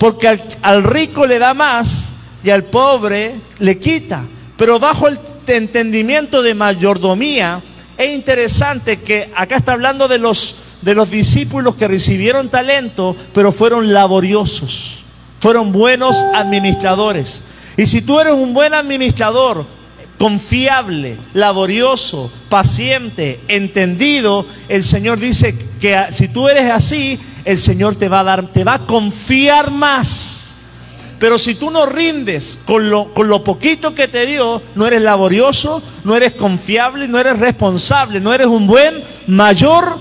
porque al, rico le da más y al pobre le quita. Pero bajo el entendimiento de mayordomía, es interesante que acá está hablando de los, de los discípulos que recibieron talento, pero fueron laboriosos, fueron buenos administradores. Y si tú eres un buen administrador, confiable, laborioso, paciente, entendido, el Señor dice que si tú eres así, el Señor te va a dar, te va a confiar más. Pero si tú no rindes con lo, con lo poquito que te dio, no eres laborioso, no eres confiable, no eres responsable, no eres un buen mayor,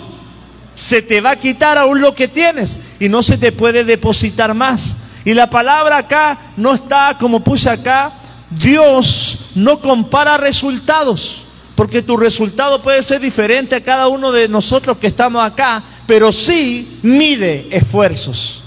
se te va a quitar aún lo que tienes y no se te puede depositar más. Y la palabra acá no está como puse acá, Dios no compara resultados, porque tu resultado puede ser diferente a cada uno de nosotros que estamos acá, pero sí mide esfuerzos.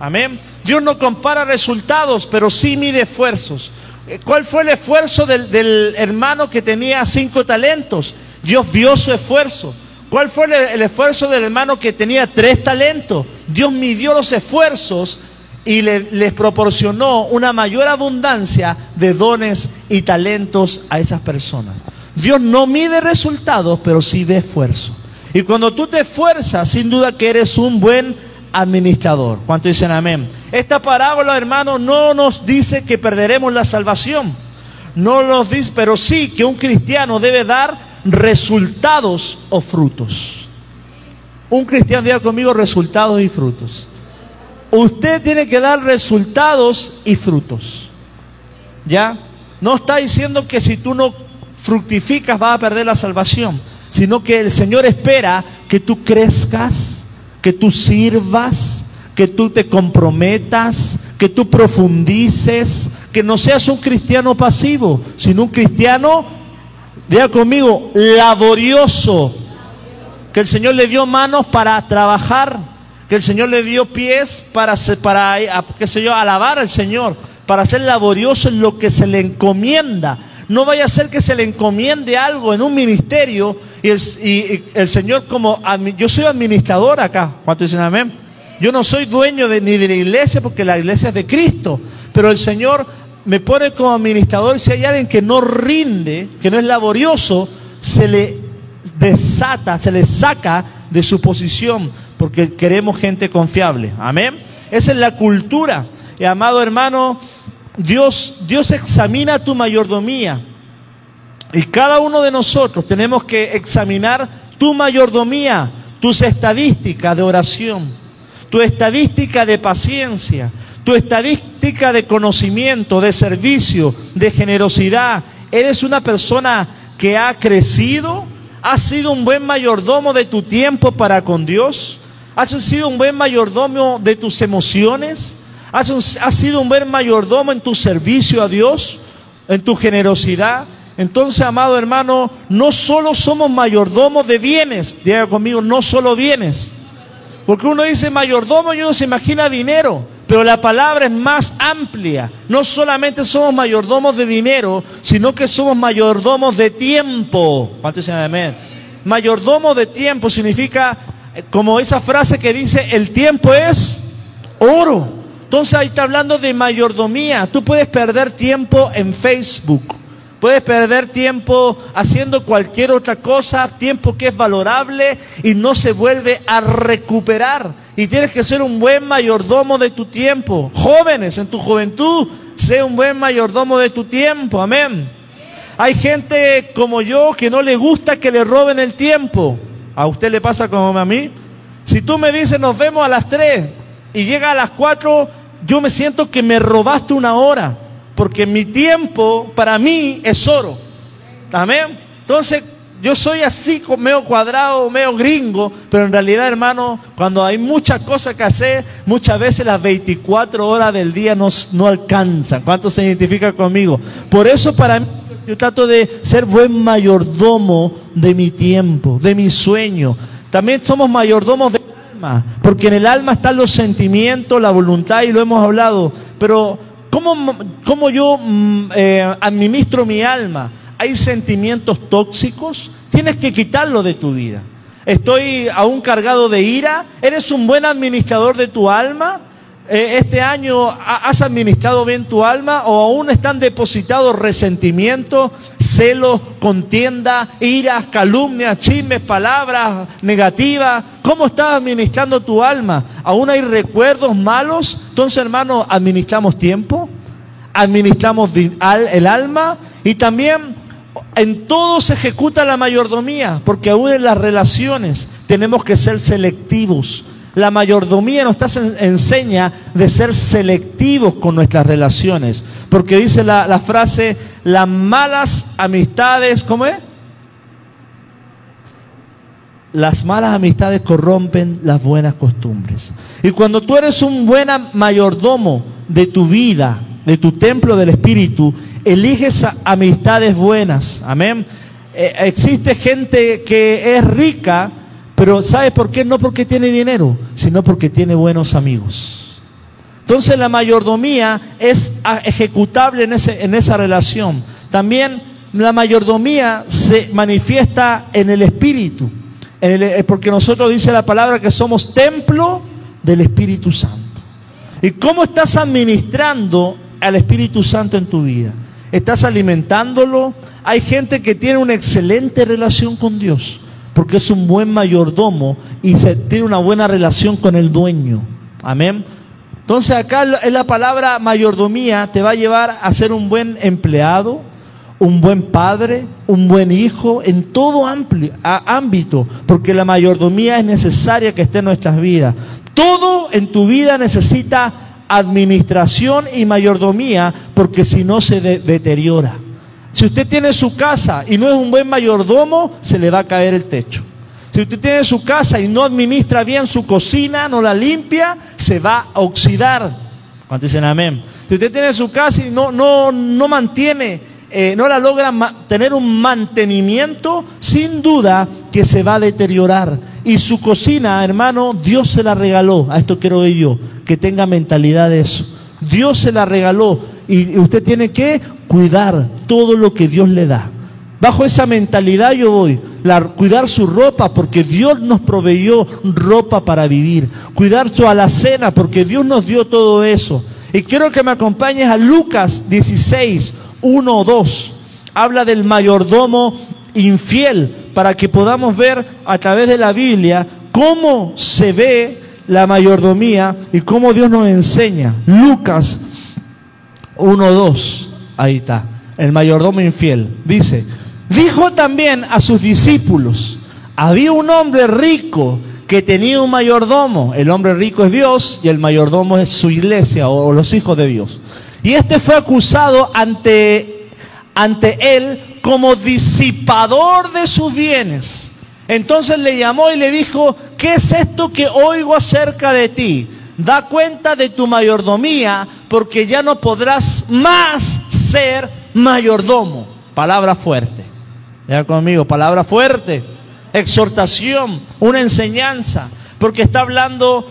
Amén. Dios no compara resultados, pero sí mide esfuerzos. Eh, ¿Cuál fue el esfuerzo del, hermano que tenía cinco talentos? Dios vio su esfuerzo. ¿Cuál fue el, esfuerzo del hermano que tenía tres talentos? Dios midió los esfuerzos y les proporcionó una mayor abundancia de dones y talentos a esas personas. Dios no mide resultados, pero sí ve esfuerzo. Y cuando tú te esfuerzas, sin duda que eres un buen administrador. ¿Cuánto dicen amén? Esta parábola, hermano, no nos dice que perderemos la salvación. No nos dice, pero sí que un cristiano debe dar resultados o frutos. Un cristiano diga conmigo resultados y frutos. Usted tiene que dar resultados y frutos. ¿Ya? No está diciendo que si tú no fructificas vas a perder la salvación, sino que el Señor espera que tú crezcas, que tú sirvas, que tú te comprometas, que tú profundices, que no seas un cristiano pasivo, sino un cristiano, diga conmigo, laborioso, que el Señor le dio manos para trabajar, que el Señor le dio pies para, para qué sé yo, alabar al Señor, para ser laborioso en lo que se le encomienda. No vaya a ser que se le encomiende algo en un ministerio y el, Señor como, yo soy administrador acá, ¿cuánto dicen amén? Yo no soy dueño de, ni de la iglesia porque la iglesia es de Cristo, pero el Señor me pone como administrador y si hay alguien que no rinde, que no es laborioso, se le desata, se le saca de su posición porque queremos gente confiable. Amén. Esa es la cultura. Amado hermano, Dios, Dios examina tu mayordomía. Y cada uno de nosotros tenemos que examinar tu mayordomía, tus estadísticas de oración, tu estadística de paciencia, tu estadística de conocimiento, de servicio, de generosidad. ¿Eres una persona que ha crecido? ¿Has sido un buen mayordomo de tu tiempo para con Dios? ¿Has sido un buen mayordomo de tus emociones? ¿Has, sido un buen mayordomo en tu servicio a Dios? ¿En tu generosidad? Entonces, amado hermano, no solo somos mayordomos de bienes, diga conmigo, no solo bienes. Porque uno dice mayordomo y uno se imagina dinero, pero la palabra es más amplia. No solamente somos mayordomos de dinero, sino que somos mayordomos de tiempo. ¿Cuántos dicen amén? Mayordomo de tiempo significa, como esa frase que dice, el tiempo es oro. Entonces ahí está hablando de mayordomía. Tú puedes perder tiempo en Facebook Puedes perder tiempo haciendo cualquier otra cosa, tiempo que es valorable y no se vuelve a recuperar. Y tienes que ser un buen mayordomo de tu tiempo. Jóvenes, en tu juventud, sé un buen mayordomo de tu tiempo. Amén. Hay gente como yo que no le gusta que le roben el tiempo. ¿A usted le pasa como a mí? Si tú me dices nos vemos a las 3 y llega a las 4, yo me siento que me robaste una hora porque mi tiempo para mí es oro. Amén. Entonces, yo soy así, medio cuadrado, medio gringo, pero en realidad, hermano, cuando hay muchas cosas que hacer, muchas veces las 24 horas del día no, no alcanzan. ¿Cuánto se identifica conmigo? Por eso para mí yo trato de ser buen mayordomo de mi tiempo, de mi sueño. También somos mayordomos del alma, porque en el alma están los sentimientos, la voluntad, y lo hemos hablado. Pero ¿Cómo, yo mm, eh, administro mi alma? ¿Hay sentimientos tóxicos? Tienes que quitarlo de tu vida. ¿Estoy aún cargado de ira? ¿Eres un buen administrador de tu alma? Eh, este año has administrado bien tu alma o aún están depositados resentimiento, celos, contienda, iras, calumnias, chismes, palabras negativas. ¿Cómo estás administrando tu alma? ¿Aún hay recuerdos malos? Entonces, hermano, administramos tiempo, administramos el alma y también en todo se ejecuta la mayordomía, porque aún en las relaciones tenemos que ser selectivos la mayordomía nos enseña de ser selectivos con nuestras relaciones. Porque dice la, la frase, las malas amistades, ¿cómo es? Las malas amistades corrompen las buenas costumbres. Y cuando tú eres un buen mayordomo de tu vida, de tu templo del Espíritu, eliges amistades buenas. Amén. Eh, existe gente que es rica, pero ¿sabes por qué? No porque tiene dinero, sino porque tiene buenos amigos. Entonces la mayordomía es ejecutable en, ese, en esa relación. También la mayordomía se manifiesta en el Espíritu, eh, porque nosotros dice la palabra que somos templo del Espíritu Santo. ¿Y cómo estás administrando al Espíritu Santo en tu vida? ¿Estás alimentándolo? Hay gente que tiene una excelente relación con Dios porque es un buen mayordomo y se tiene una buena relación con el dueño. Amén. Entonces acá es la palabra mayordomía te va a llevar a ser un buen empleado, un buen padre, un buen hijo, en todo ámbito, porque la mayordomía es necesaria que esté en nuestras vidas. Todo en tu vida necesita administración y mayordomía, porque si no se deteriora. Si usted tiene su casa y no es un buen mayordomo, se le va a caer el techo. Si usted tiene su casa y no administra bien su cocina, no la limpia, se va a oxidar. ¿Cuántos dicen amén? Si usted tiene su casa y no, no, no mantiene, eh, no la logra tener un mantenimiento, sin duda que se va a deteriorar. Y su cocina, hermano, Dios se la regaló. A esto quiero yo, que tenga mentalidad de eso. Dios se la regaló y usted tiene que cuidar todo lo que Dios le da. Bajo esa mentalidad yo voy, cuidar su ropa porque Dios nos proveyó ropa para vivir, cuidar su alacena porque Dios nos dio todo eso. Y quiero que me acompañes a Lucas 16, 1, 2. Habla del mayordomo infiel para que podamos ver a través de la Biblia cómo se ve la mayordomía y cómo Dios nos enseña. Lucas 1.2. Ahí está. El mayordomo infiel. Dice, dijo también a sus discípulos, había un hombre rico que tenía un mayordomo. El hombre rico es Dios y el mayordomo es su iglesia o los hijos de Dios. Y este fue acusado ante, ante él como disipador de sus bienes. Entonces le llamó y le dijo, ¿qué es esto que oigo acerca de ti? Da cuenta de tu mayordomía porque ya no podrás más ser mayordomo. Palabra fuerte. Ya conmigo, palabra fuerte. Exhortación, una enseñanza. Porque está hablando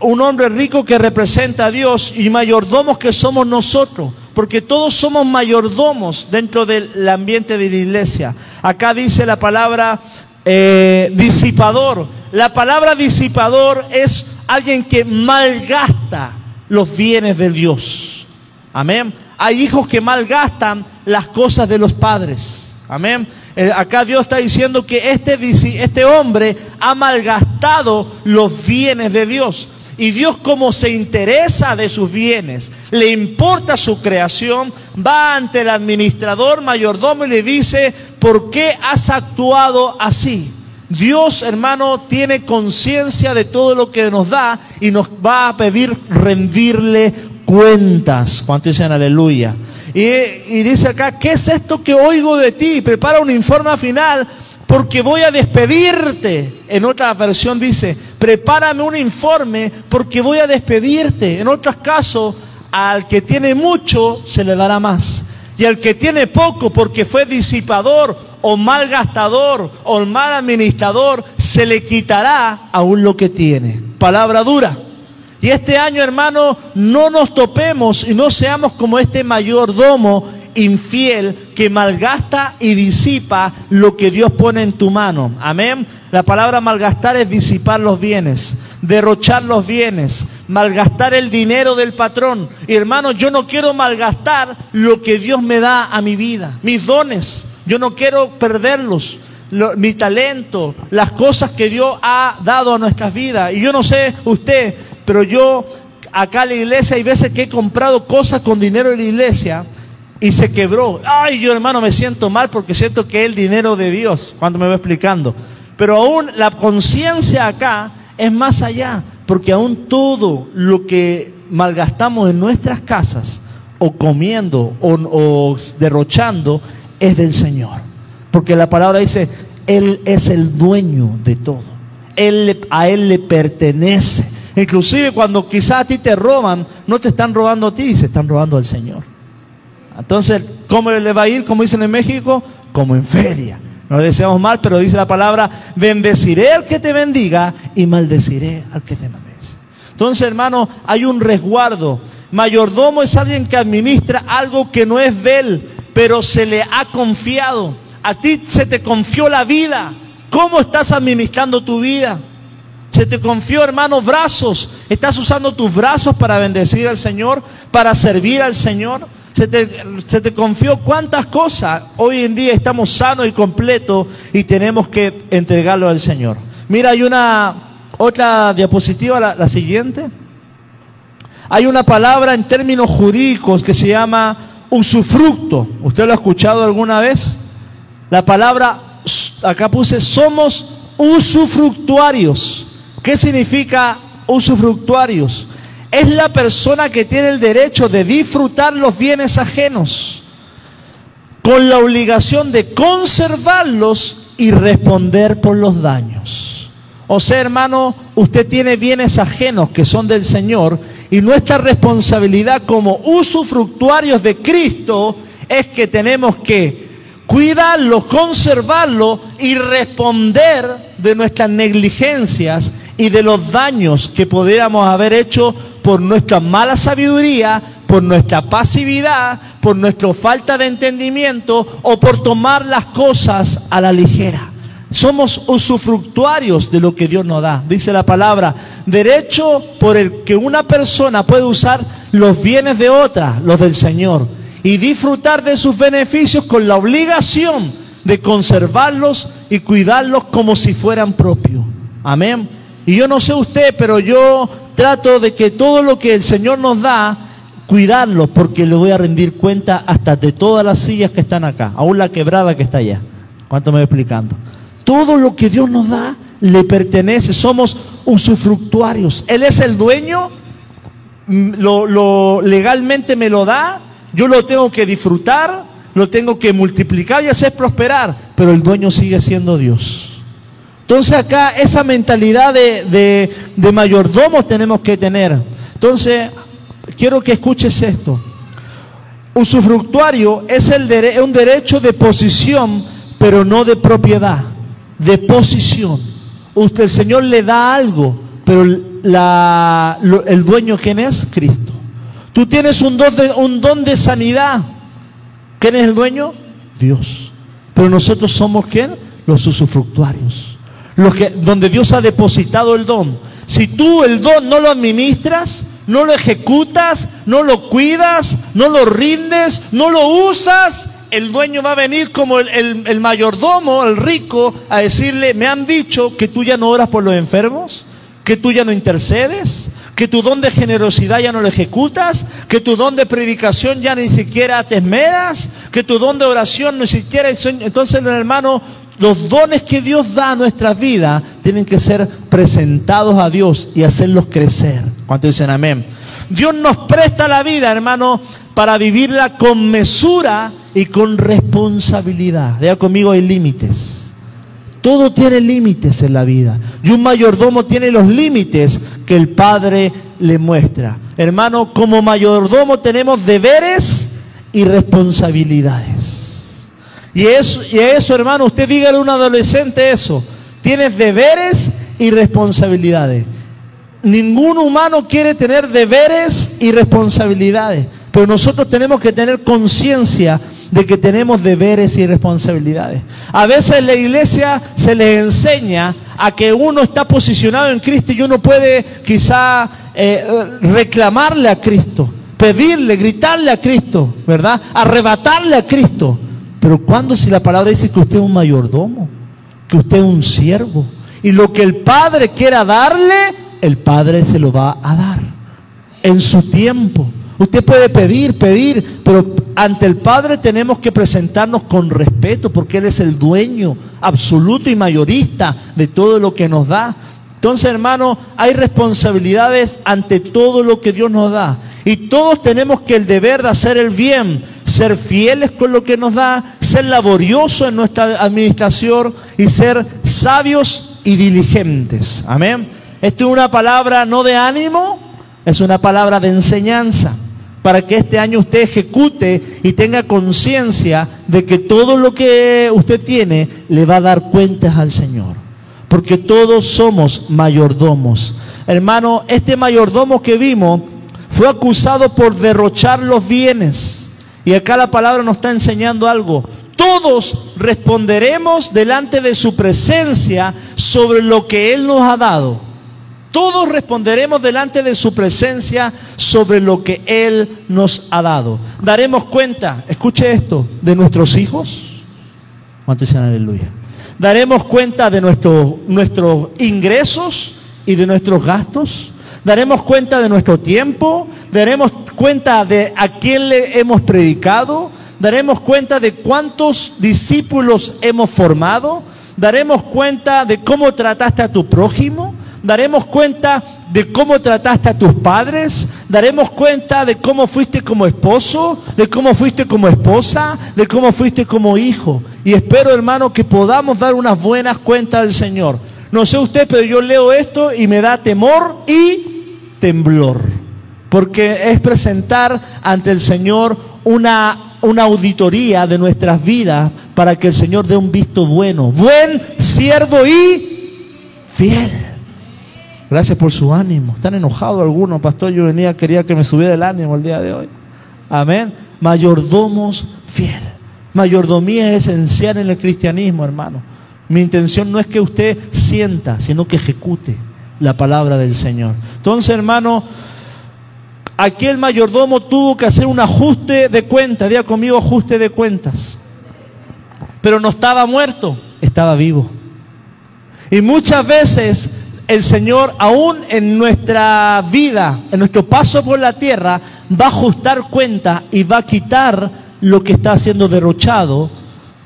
un hombre rico que representa a Dios y mayordomos que somos nosotros. Porque todos somos mayordomos dentro del ambiente de la iglesia. Acá dice la palabra eh, disipador. La palabra disipador es alguien que malgasta los bienes de Dios. Amén. Hay hijos que malgastan las cosas de los padres. Amén. Eh, acá Dios está diciendo que este, este hombre ha malgastado los bienes de Dios. Y Dios como se interesa de sus bienes, le importa su creación, va ante el administrador mayordomo y le dice, ¿por qué has actuado así? Dios, hermano, tiene conciencia de todo lo que nos da y nos va a pedir rendirle cuentas. ¿Cuánto dicen aleluya? Y, y, dice acá, ¿qué es esto que oigo de ti? Prepara un informe final porque voy a despedirte. En otra versión dice, prepárame un informe porque voy a despedirte. En otros casos, al que tiene mucho se le dará más. Y al que tiene poco porque fue disipador o mal gastador o mal administrador, se le quitará aún lo que tiene. Palabra dura. Y este año, hermano, no nos topemos y no seamos como este mayordomo infiel que malgasta y disipa lo que Dios pone en tu mano. Amén. La palabra malgastar es disipar los bienes, derrochar los bienes, malgastar el dinero del patrón. Y hermano, yo no quiero malgastar lo que Dios me da a mi vida, mis dones. Yo no quiero perderlos, mi talento, las cosas que Dios ha dado a nuestras vidas. Y yo no sé usted, pero yo acá en la iglesia hay veces que he comprado cosas con dinero en la iglesia y se quebró. Ay, yo hermano me siento mal porque siento que es el dinero de Dios, cuando me va explicando. Pero aún la conciencia acá es más allá, porque aún todo lo que malgastamos en nuestras casas, o comiendo, o, derrochando, es del Señor. Porque la palabra dice, Él es el dueño de todo. Él, a Él le pertenece. Inclusive cuando quizás a ti te roban, no te están robando a ti, se están robando al Señor. Entonces, ¿cómo le va a ir, como dicen en México? Como en feria. No deseamos mal, pero dice la palabra, bendeciré al que te bendiga y maldeciré al que te maldece. Entonces, hermano, hay un resguardo. Mayordomo es alguien que administra algo que no es de él, pero se le ha confiado. A ti se te confió la vida. ¿Cómo estás administrando tu vida? Se te confió, hermano, brazos. ¿Estás usando tus brazos para bendecir al Señor, para servir al Señor? Se te, confió cuántas cosas. Hoy en día estamos sanos y completos y tenemos que entregarlo al Señor. Mira, hay una otra diapositiva, la, la siguiente. Hay una palabra en términos jurídicos que se llama usufructo. ¿Usted lo ha escuchado alguna vez? La palabra, acá puse, somos usufructuarios. ¿Qué significa usufructuarios? es la persona que tiene el derecho de disfrutar los bienes ajenos, con la obligación de conservarlos y responder por los daños. O sea, hermano, usted tiene bienes ajenos que son del Señor y nuestra responsabilidad como usufructuarios de Cristo es que tenemos que cuidarlos, conservarlos y responder de nuestras negligencias y de los daños que pudiéramos haber hecho por nuestra mala sabiduría, por nuestra pasividad, por nuestra falta de entendimiento o por tomar las cosas a la ligera. Somos usufructuarios de lo que Dios nos da. Dice la palabra, derecho por el que una persona puede usar los bienes de otra, los del Señor, y disfrutar de sus beneficios con la obligación de conservarlos y cuidarlos como si fueran propios. Amén. Y yo no sé usted, pero yo trato de que todo lo que el Señor nos da, cuidarlo, porque le voy a rendir cuenta hasta de todas las sillas que están acá, aún la quebrada que está allá. ¿Cuánto me voy explicando? Todo lo que Dios nos da le pertenece, somos usufructuarios. Él es el dueño, mm, lo, lo legalmente me lo da, yo lo tengo que disfrutar, lo tengo que multiplicar y hacer prosperar, pero el dueño sigue siendo Dios. Entonces acá esa mentalidad de, mayordomo tenemos que tener. Entonces, quiero que escuches esto. Usufructuario es el un derecho de posición, pero no de propiedad, de posición. Usted, el Señor le da algo, pero el dueño, ¿quién es? Cristo. Tú tienes un don, de, un don de sanidad. ¿Quién es el dueño? Dios. Pero nosotros somos quién? Los usufructuarios que, donde Dios ha depositado el don. Si tú el don no lo administras, no lo ejecutas, no lo cuidas, no lo rindes, no lo usas, el dueño va a venir como el, el, mayordomo, el rico, a decirle, me han dicho que tú ya no oras por los enfermos, que tú ya no intercedes, que tu don de generosidad ya no lo ejecutas, que tu don de predicación ya ni siquiera te esmeras, que tu don de oración ni siquiera... Entonces, hermano, los dones que Dios da a nuestras vidas tienen que ser presentados a Dios y hacerlos crecer. ¿Cuánto dicen amén? Dios nos presta la vida, hermano, para vivirla con mesura y con responsabilidad. Vea conmigo, hay límites. Todo tiene límites en la vida. Y un mayordomo tiene los límites que el Padre le muestra. Hermano, como mayordomo tenemos deberes y responsabilidades. Y eso, y eso, hermano, usted dígale a un adolescente eso. Tienes deberes y responsabilidades. Ningún humano quiere tener deberes y responsabilidades. Pero nosotros tenemos que tener conciencia de que tenemos deberes y responsabilidades. A veces la iglesia se les enseña a que uno está posicionado en Cristo y uno puede quizá eh, reclamarle a Cristo, pedirle, gritarle a Cristo, ¿verdad? Arrebatarle a Cristo. Pero cuando si la palabra dice que usted es un mayordomo, que usted es un siervo, y lo que el Padre quiera darle, el Padre se lo va a dar en su tiempo. Usted puede pedir, pedir, pero ante el Padre tenemos que presentarnos con respeto porque Él es el dueño absoluto y mayorista de todo lo que nos da. Entonces, hermano, hay responsabilidades ante todo lo que Dios nos da. Y todos tenemos que el deber de hacer el bien, ser fieles con lo que nos da, ser laboriosos en nuestra administración y ser sabios y diligentes. Amén. Esto es una palabra no de ánimo, es una palabra de enseñanza para que este año usted ejecute y tenga conciencia de que todo lo que usted tiene le va a dar cuentas al Señor. Porque todos somos mayordomos. Hermano, este mayordomo que vimos fue acusado por derrochar los bienes. Y acá la palabra nos está enseñando algo. Todos responderemos delante de su presencia sobre lo que Él nos ha dado todos responderemos delante de su presencia sobre lo que Él nos ha dado. Daremos cuenta, escuche esto, de nuestros hijos. ¿Cuánto dicen aleluya? Daremos cuenta de nuestros ingresos y de nuestros gastos. Daremos cuenta de nuestro tiempo. Daremos cuenta de a quién le hemos predicado. Daremos cuenta de cuántos discípulos hemos formado. Daremos cuenta de cómo trataste a tu prójimo daremos cuenta de cómo trataste a tus padres, daremos cuenta de cómo fuiste como esposo, de cómo fuiste como esposa, de cómo fuiste como hijo. Y espero, hermano, que podamos dar unas buenas cuentas al Señor. No sé usted, pero yo leo esto y me da temor y temblor. Porque es presentar ante el Señor una, una auditoría de nuestras vidas para que el Señor dé un visto bueno. Buen siervo y fiel. Gracias por su ánimo. Están enojados algunos, pastor. Yo venía, quería que me subiera el ánimo el día de hoy. Amén. Mayordomos fiel. Mayordomía es esencial en el cristianismo, hermano. Mi intención no es que usted sienta, sino que ejecute la palabra del Señor. Entonces, hermano, aquí el mayordomo tuvo que hacer un ajuste de cuentas. Diga conmigo, ajuste de cuentas. Pero no estaba muerto, estaba vivo. Y muchas veces el Señor, aún en nuestra vida, en nuestro paso por la tierra, va a ajustar cuenta y va a quitar lo que está siendo derrochado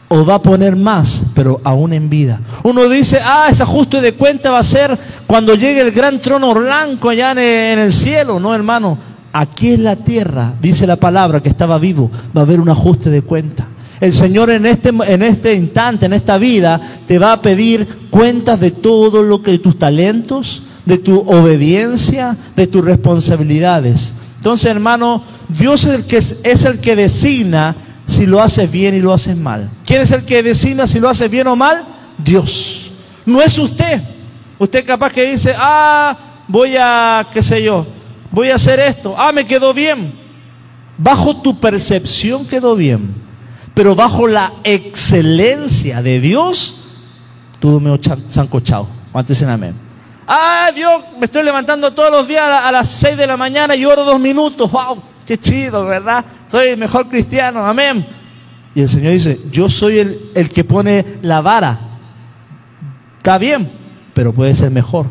o va a poner más, pero aún en vida. Uno dice, ah, ese ajuste de cuenta va a ser cuando llegue el gran trono blanco allá en el cielo. No, hermano, aquí en la tierra, dice la palabra que estaba vivo, va a haber un ajuste de cuenta. El Señor en este, en este instante, en esta vida, te va a pedir cuentas de todo lo que, tus talentos, de tu obediencia, de tus responsabilidades. Entonces, hermano, Dios es el que, es el que designa si lo haces bien y lo haces mal. ¿Quién es el que designa si lo haces bien o mal? Dios. No es usted. Usted capaz que dice, ah, voy a, qué sé yo, voy a hacer esto. Ah, me quedó bien. Bajo tu percepción quedó bien pero bajo la excelencia de Dios, todo me sancochado. ¿Cuántos dicen amén? Ah, Dios, me estoy levantando todos los días a las 6 de la mañana y oro dos minutos. ¡Wow! ¡Qué chido, ¿verdad? Soy el mejor cristiano. Amén. Y el Señor dice, yo soy el, el que pone la vara. Está bien, pero puede ser mejor.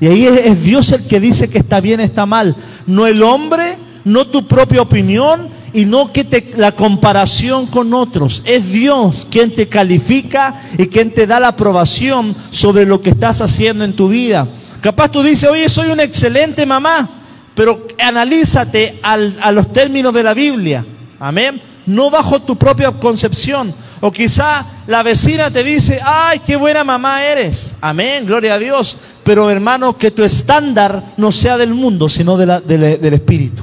Y ahí es, Dios el que dice que está bien, está mal. No el hombre, no tu propia opinión, y no que te, la comparación con otros. Es Dios quien te califica y quien te da la aprobación sobre lo que estás haciendo en tu vida. Capaz tú dices, oye, soy una excelente mamá, pero analízate a los términos de la Biblia. Amén. No bajo tu propia concepción. O quizá la vecina te dice, ay, qué buena mamá eres. Amén, gloria a Dios. Pero hermano, que tu estándar no sea del mundo, sino del Espíritu.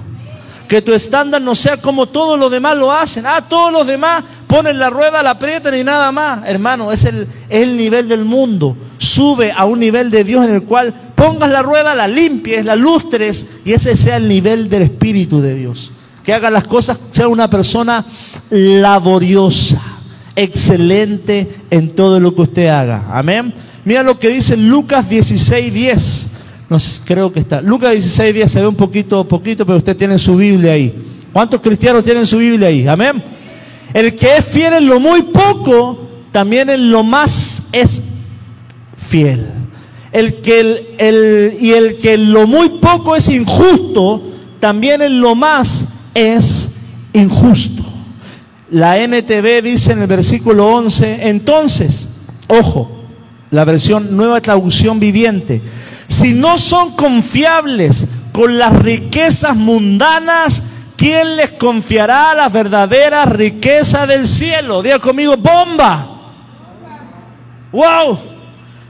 Que tu estándar no sea como todos los demás lo hacen. Ah, todos los demás ponen la rueda, la aprietan y nada más. Hermano, es el, es el nivel del mundo. Sube a un nivel de Dios en el cual pongas la rueda, la limpies, la lustres y ese sea el nivel del Espíritu de Dios. que haga las cosas, sea una persona laboriosa, excelente en todo lo que usted haga. Amén. Mira lo que dice Lucas 16, 10. No creo que está. Lucas 16, 10 se ve un poquito, poquito, pero usted tiene su Biblia ahí. ¿Cuántos cristianos tienen su Biblia ahí? Amén. El que es fiel en lo muy poco, también en lo más es fiel. El que el, y el que lo muy poco es injusto, también en lo más es injusto. La NTV dice en el versículo 11, entonces, ojo, la versión nueva traducción viviente, si no son confiables con las riquezas mundanas, ¿quién les confiará la verdadera riqueza del cielo? Diga conmigo, bomba. Wow.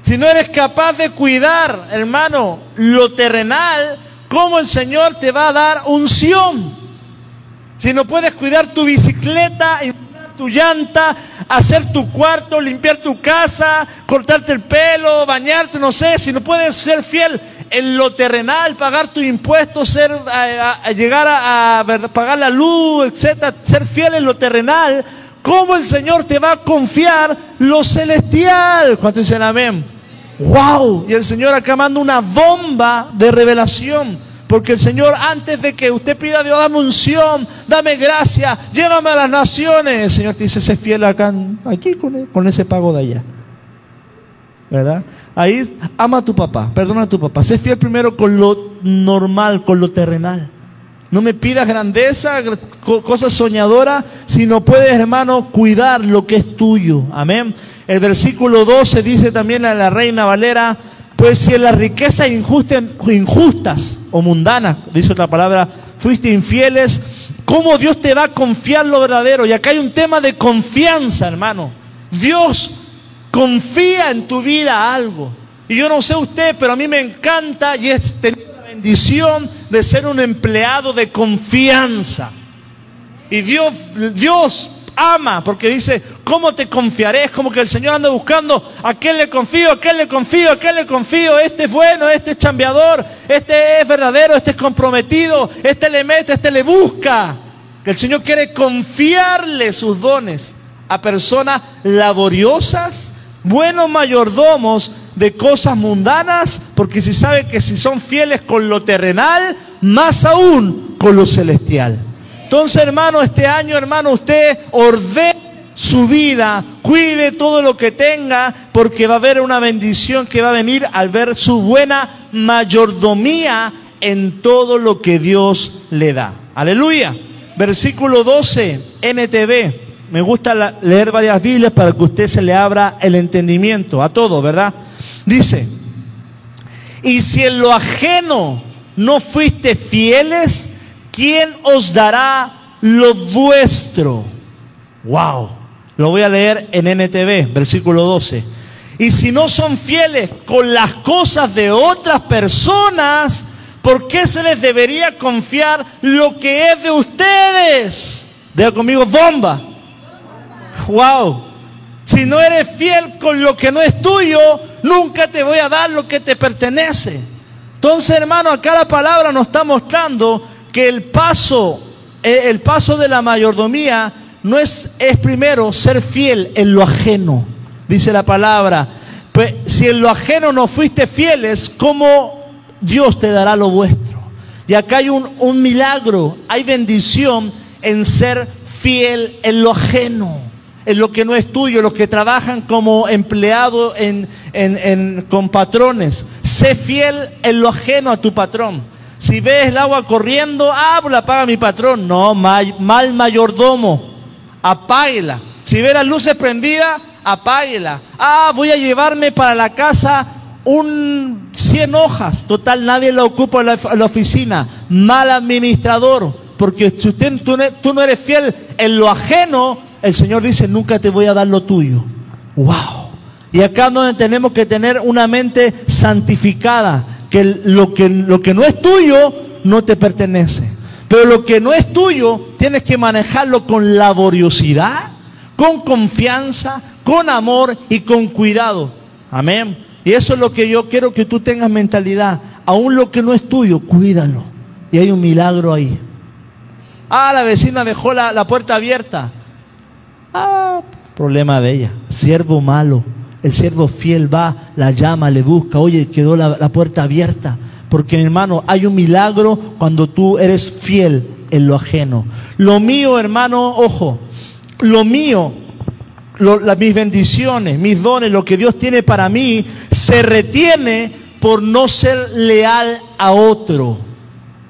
Si no eres capaz de cuidar, hermano, lo terrenal, ¿cómo el Señor te va a dar unción? Si no puedes cuidar tu bicicleta, tu llanta, hacer tu cuarto, limpiar tu casa, cortarte el pelo, bañarte, no sé, si no puedes ser fiel en lo terrenal, pagar tu impuesto, ser, llegar a, pagar la luz, etcétera, ser fiel en lo terrenal, ¿cómo el Señor te va a confiar lo celestial? ¿Cuántos dicen amén? ¡Wow! Y el Señor acá manda una bomba de revelación. Porque el Señor, antes de que usted pida a Dios, dame unción, dame gracia, llévame a las naciones, el Señor te dice, sé fiel acá, aquí con, ese pago de allá. ¿Verdad? Ahí ama a tu papá, perdona a tu papá. Sé fiel primero con lo normal, con lo terrenal. No me pidas grandeza, cosas soñadoras, si no puedes, hermano, cuidar lo que es tuyo. Amén. El versículo 12 dice también a la reina Valera, pues si en las riquezas injustas, o mundanas, dice otra palabra, fuiste infieles, ¿cómo Dios te va a confiar lo verdadero? Y acá hay un tema de confianza, hermano. Dios confía en tu vida algo. Y yo no sé usted, pero a mí me encanta y es tener la bendición de ser un empleado de confianza. Y Dios, Dios ama porque dice, ¿cómo te confiaré? Es como que el Señor anda buscando a quién le confío, a quién le confío, a quién le confío. Este es bueno, este es chambeador, este es verdadero, este es comprometido, este le mete, este le busca. El Señor quiere confiarle sus dones a personas laboriosas buenos mayordomos de cosas mundanas, porque si sabe que si son fieles con lo terrenal, más aún con lo celestial. Entonces, hermano, este año, hermano, usted ordene su vida, cuide todo lo que tenga, porque va a haber una bendición que va a venir al ver su buena mayordomía en todo lo que Dios le da. Aleluya. Versículo 12, NTV. Me gusta leer varias Biblias para que usted se le abra el entendimiento a todo, ¿verdad? Dice, y si en lo ajeno no fuiste fieles, ¿quién os dará lo vuestro? Wow. Lo voy a leer en NTV, versículo 12. Y si no son fieles con las cosas de otras personas, ¿por qué se les debería confiar lo que es de ustedes? Diga conmigo, bomba. Wow. Si no eres fiel con lo que no es tuyo, nunca te voy a dar lo que te pertenece. Entonces, hermano, acá la palabra nos está mostrando que el paso, eh, el paso de la mayordomía no es, es primero ser fiel en lo ajeno, dice la palabra. Pues si en lo ajeno no fuiste fieles, ¿cómo Dios te dará lo vuestro? Y acá hay un, un milagro, hay bendición en ser fiel en lo ajeno en lo que no es tuyo, los que trabajan como empleados con patrones. Sé fiel en lo ajeno a tu patrón. Si ves el agua corriendo, ah, pues la paga mi patrón. No, mal, mal mayordomo. Apáguela. Si ves las luces prendidas, apáguela. Ah, voy a llevarme para la casa un 100 hojas. Total, nadie la ocupa en la, oficina. Mal administrador. Porque si usted, tú no eres fiel en lo ajeno, el Señor dice, nunca te voy a dar lo tuyo. ¡Wow! Y acá donde tenemos que tener una mente santificada, que lo que, lo que no es tuyo no te pertenece. Pero lo que no es tuyo, tienes que manejarlo con laboriosidad, con confianza, con amor y con cuidado. Amén. Y eso es lo que yo quiero que tú tengas mentalidad. Aún lo que no es tuyo, cuídalo. Y hay un milagro ahí. Ah, la vecina dejó la, la puerta abierta. Ah, problema de ella. Siervo malo. El siervo fiel va, la llama, le busca. Oye, quedó la, puerta abierta. Porque hermano, hay un milagro cuando tú eres fiel en lo ajeno. Lo mío, hermano, ojo, lo mío, mis bendiciones, mis dones, lo que Dios tiene para mí, se retiene por no ser leal a otro.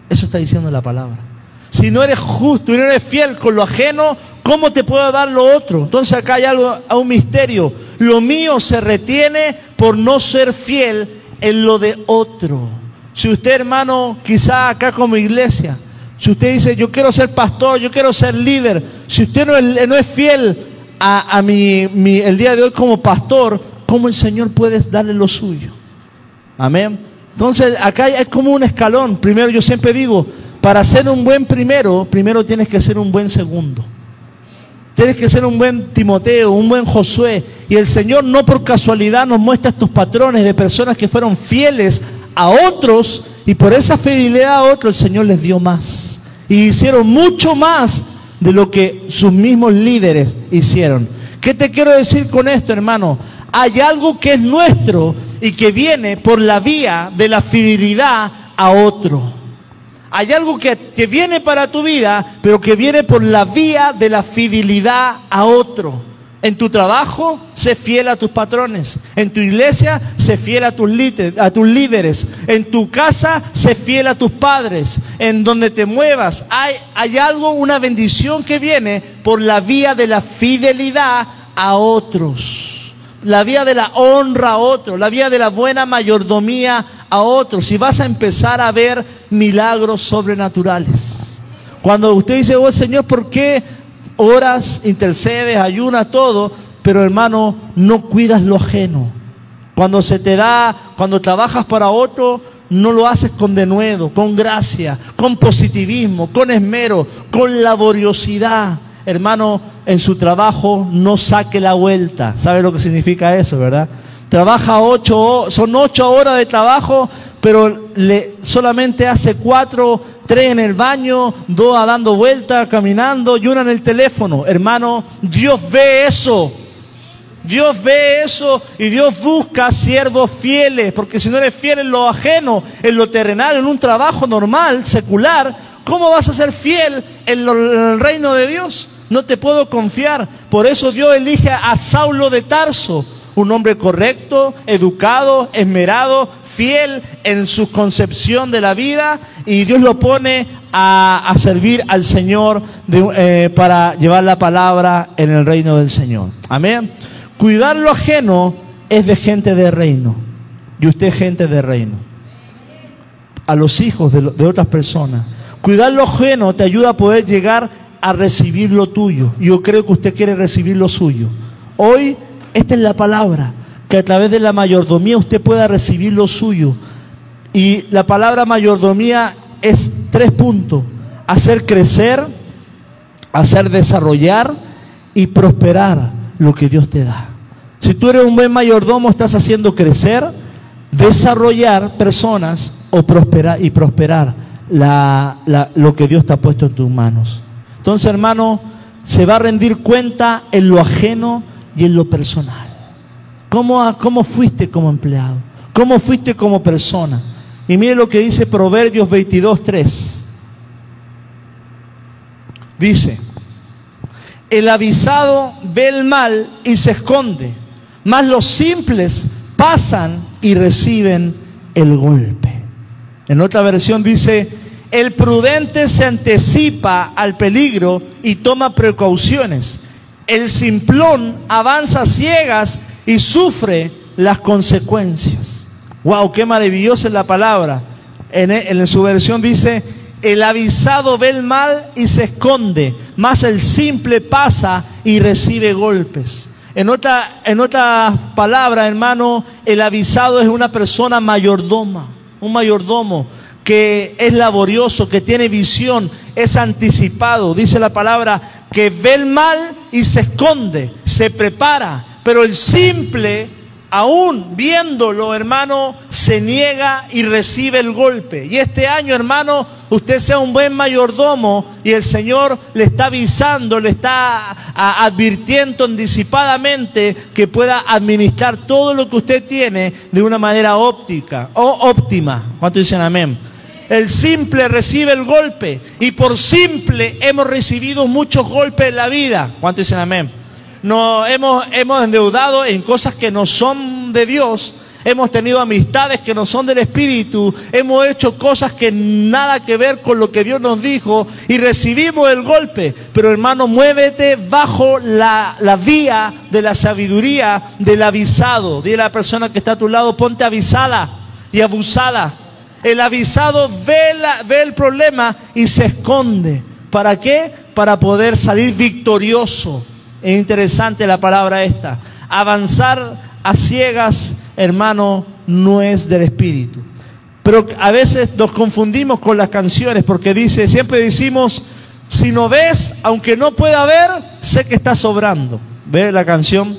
Eso está diciendo la palabra. Si no eres justo y no eres fiel con lo ajeno, ¿cómo te puedo dar lo otro? Entonces acá hay algo, a un misterio. Lo mío se retiene por no ser fiel en lo de otro. Si usted, hermano, quizá acá como iglesia, si usted dice, yo quiero ser pastor, yo quiero ser líder, si usted no es, no es fiel a, mi, el día de hoy como pastor, ¿cómo el Señor puede darle lo suyo? Amén. Entonces, acá es como un escalón. Primero, yo siempre digo, para ser un buen primero, primero tienes que ser un buen segundo. Tienes que ser un buen Timoteo, un buen Josué. Y el Señor no por casualidad nos muestra estos patrones de personas que fueron fieles a otros y por esa fidelidad a otros el Señor les dio más. Y hicieron mucho más de lo que sus mismos líderes hicieron. ¿Qué te quiero decir con esto, hermano? Hay algo que es nuestro y que viene por la vía de la fidelidad a otro. Hay algo que, que viene para tu vida, pero que viene por la vía de la fidelidad a otro. En tu trabajo, sé fiel a tus patrones. En tu iglesia, sé fiel a tus, a tus líderes. En tu casa, sé fiel a tus padres. En donde te muevas, hay, hay algo, una bendición que viene por la vía de la fidelidad a otros. La vía de la honra a otros. La vía de la buena mayordomía a otros. Y vas a empezar a ver milagros sobrenaturales. Cuando usted dice, oh Señor, ¿por qué oras, intercedes, ayunas, todo, pero hermano, no cuidas lo ajeno. Cuando se te da, cuando trabajas para otro, no lo haces con denuedo, con gracia, con positivismo, con esmero, con laboriosidad. Hermano, en su trabajo no saque la vuelta. ¿Sabe lo que significa eso, verdad? Trabaja ocho, son ocho horas de trabajo, pero le, solamente hace cuatro tres en el baño, dos dando vueltas, caminando y una en el teléfono. Hermano, Dios ve eso. Dios ve eso y Dios busca siervos fieles, porque si no eres fiel en lo ajeno, en lo terrenal, en un trabajo normal, secular, ¿cómo vas a ser fiel en, en el reino de Dios? No te puedo confiar. Por eso Dios elige a Saulo de Tarso un hombre correcto, educado, esmerado, fiel en su concepción de la vida y Dios lo pone a, servir al Señor eh, para llevar la palabra en el reino del Señor. Amén. Cuidar lo ajeno es de gente de reino y usted es gente de reino. A los hijos de, de otras personas. Cuidar lo ajeno te ayuda a poder llegar a recibir lo tuyo. Yo creo que usted quiere recibir lo suyo. Hoy esta es la palabra, que a través de la mayordomía usted pueda recibir lo suyo. Y la palabra mayordomía es tres puntos. Hacer crecer, hacer desarrollar y prosperar lo que Dios te da. Si tú eres un buen mayordomo, estás haciendo crecer, desarrollar personas o prosperar y prosperar lo que Dios te ha puesto en tus manos. Entonces, hermano, se va a rendir cuenta en lo ajeno y en lo personal. ¿Cómo, ¿Cómo fuiste como empleado? ¿Cómo fuiste como persona? Y mire lo que dice Proverbios 22, 3. Dice, el avisado ve el mal y se esconde, mas los simples pasan y reciben el golpe. En otra versión dice, el prudente se anticipa al peligro y toma precauciones, el simplón avanza ciegas y sufre las consecuencias. Wow, qué maravillosa es la palabra. En, en, su versión dice, el avisado ve el mal y se esconde, mas el simple pasa y recibe golpes. En otra, en otra palabra, hermano, el avisado es una persona mayordoma, un mayordomo que es laborioso, que tiene visión, es anticipado. Dice la palabra que ve el mal y se esconde, se prepara, pero el simple, aún viéndolo, hermano, se niega y recibe el golpe. Y este año, hermano, usted sea un buen mayordomo y el Señor le está avisando, le está advirtiendo anticipadamente que pueda administrar todo lo que usted tiene de una manera óptica o óptima. ¿Cuánto dicen amén? El simple recibe el golpe y por simple hemos recibido muchos golpes en la vida. ¿Cuánto dicen amén? Nos hemos, hemos endeudado en cosas que no son de Dios hemos tenido amistades que no son del Espíritu, hemos hecho cosas que nada que ver con lo que Dios nos dijo y recibimos el golpe. Pero hermano, muévete bajo la, vía de la sabiduría del avisado. Dile a la persona que está a tu lado, ponte avisada y abusada. El avisado ve, la, ve el problema y se esconde. ¿Para qué? Para poder salir victorioso. Es interesante la palabra esta. Avanzar a ciegas hermano, no es del Espíritu. Pero a veces nos confundimos con las canciones porque dice, siempre decimos, si no ves, aunque no pueda ver, sé que está sobrando. ¿Ve la canción?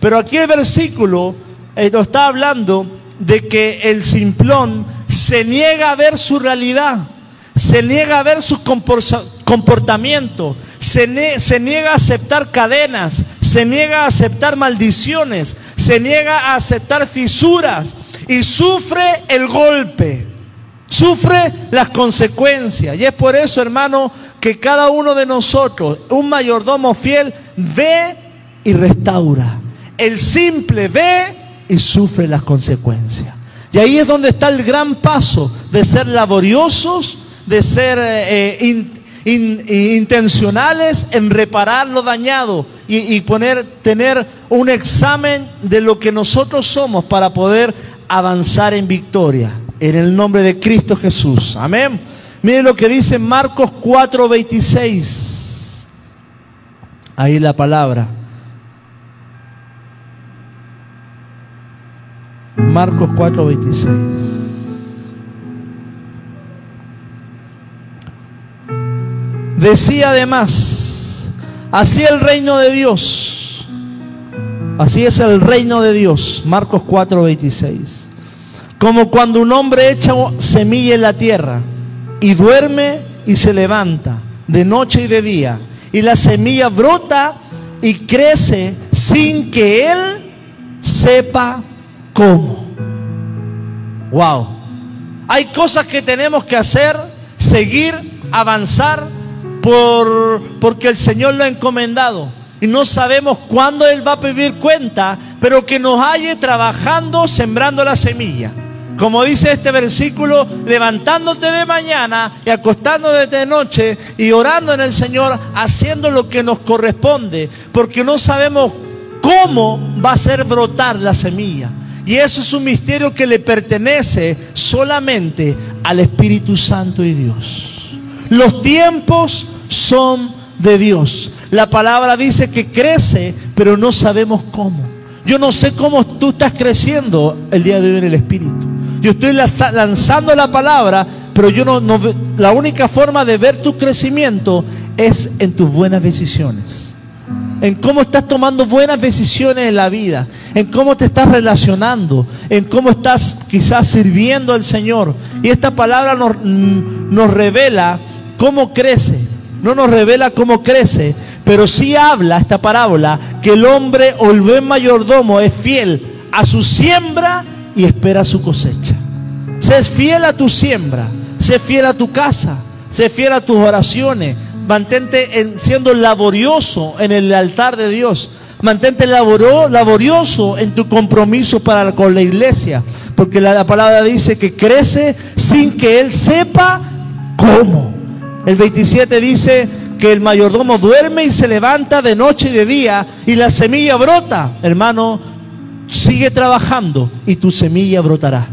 Pero aquí el versículo eh, nos está hablando de que el simplón se niega a ver su realidad, se niega a ver su comportamiento, se, se niega a aceptar cadenas, se niega a aceptar maldiciones, se niega a aceptar fisuras y sufre el golpe, sufre las consecuencias. Y es por eso, hermano, que cada uno de nosotros, un mayordomo fiel, ve y restaura. El simple ve y sufre las consecuencias. Y ahí es donde está el gran paso de ser laboriosos, de ser eh, eh, intencionales en reparar lo dañado y, poner, tener un examen de lo que nosotros somos para poder avanzar en victoria. En el nombre de Cristo Jesús. Amén. Miren lo que dice Marcos 4:26. Ahí la palabra. Marcos 4:26. Decía además, así el reino de Dios, así es el reino de Dios, Marcos 4:26, como cuando un hombre echa semilla en la tierra y duerme y se levanta de noche y de día, y la semilla brota y crece sin que él sepa cómo. Wow. Hay cosas que tenemos que hacer, seguir, avanzar por, porque el Señor lo ha encomendado. Y no sabemos cuándo Él va a pedir cuenta, pero que nos halle trabajando, sembrando la semilla. Como dice este versículo, levantándote de mañana y acostándote de noche y orando en el Señor, haciendo lo que nos corresponde, porque no sabemos cómo va a ser brotar la semilla. Y eso es un misterio que le pertenece solamente al Espíritu Santo y Dios. Los tiempos son de Dios. La palabra dice que crece, pero no sabemos cómo. Yo no sé cómo tú estás creciendo el día de hoy en el Espíritu. Yo estoy lanzando la palabra, pero yo no, la única forma de ver tu crecimiento es en tus buenas decisiones en cómo estás tomando buenas decisiones en la vida, en cómo te estás relacionando, en cómo estás quizás sirviendo al Señor. Y esta palabra nos, nos revela cómo crece. No nos revela cómo crece, pero sí habla esta parábola que el hombre o el buen mayordomo es fiel a su siembra y espera su cosecha. Sé fiel a tu siembra, sé fiel a tu casa, sé fiel a tus oraciones, mantente siendo laborioso en el altar de Dios. Mantente laborioso en tu compromiso para con la iglesia, porque la palabra dice que crece sin que él sepa cómo. El 27 dice que el mayordomo duerme y se levanta de noche y de día y la semilla brota. Hermano, sigue trabajando y tu semilla brotará.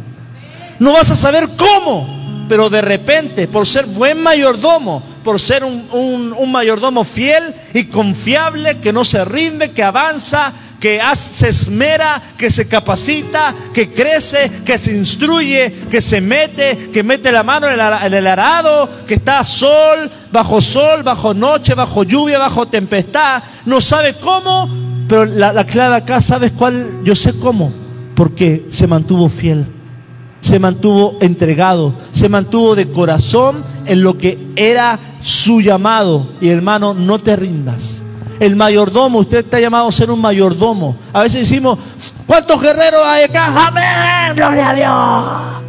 No vas a saber cómo, pero de repente, por ser buen mayordomo, por ser un, un mayordomo fiel y confiable, que no se rinde, que avanza, que se esmera, que se capacita, que crece, que se instruye, que se mete, que mete la mano en el arado, que está sol, bajo sol, bajo noche, bajo lluvia, bajo tempestad. No sabe cómo, pero la, la clave acá, ¿sabes cuál? Yo sé cómo, porque se mantuvo fiel se mantuvo entregado, se mantuvo de corazón en lo que era su llamado. Y hermano, no te rindas. El mayordomo, usted está llamado a ser un mayordomo. A veces decimos, ¿cuántos guerreros hay acá? Amén, gloria a Dios.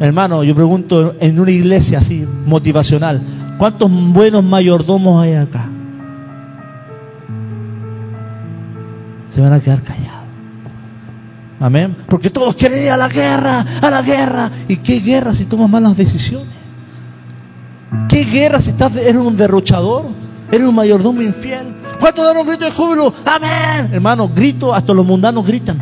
Hermano, yo pregunto en una iglesia así, motivacional, ¿cuántos buenos mayordomos hay acá? Se van a quedar callados. Amén. Porque todos quieren ir a la guerra, a la guerra. ¿Y qué guerra si tomas malas decisiones? ¿Qué guerra si estás, eres un derrochador? ¿Eres un mayordomo infiel? ¿Cuántos dan un grito de júbilo? Amén. Hermano, grito, hasta los mundanos gritan.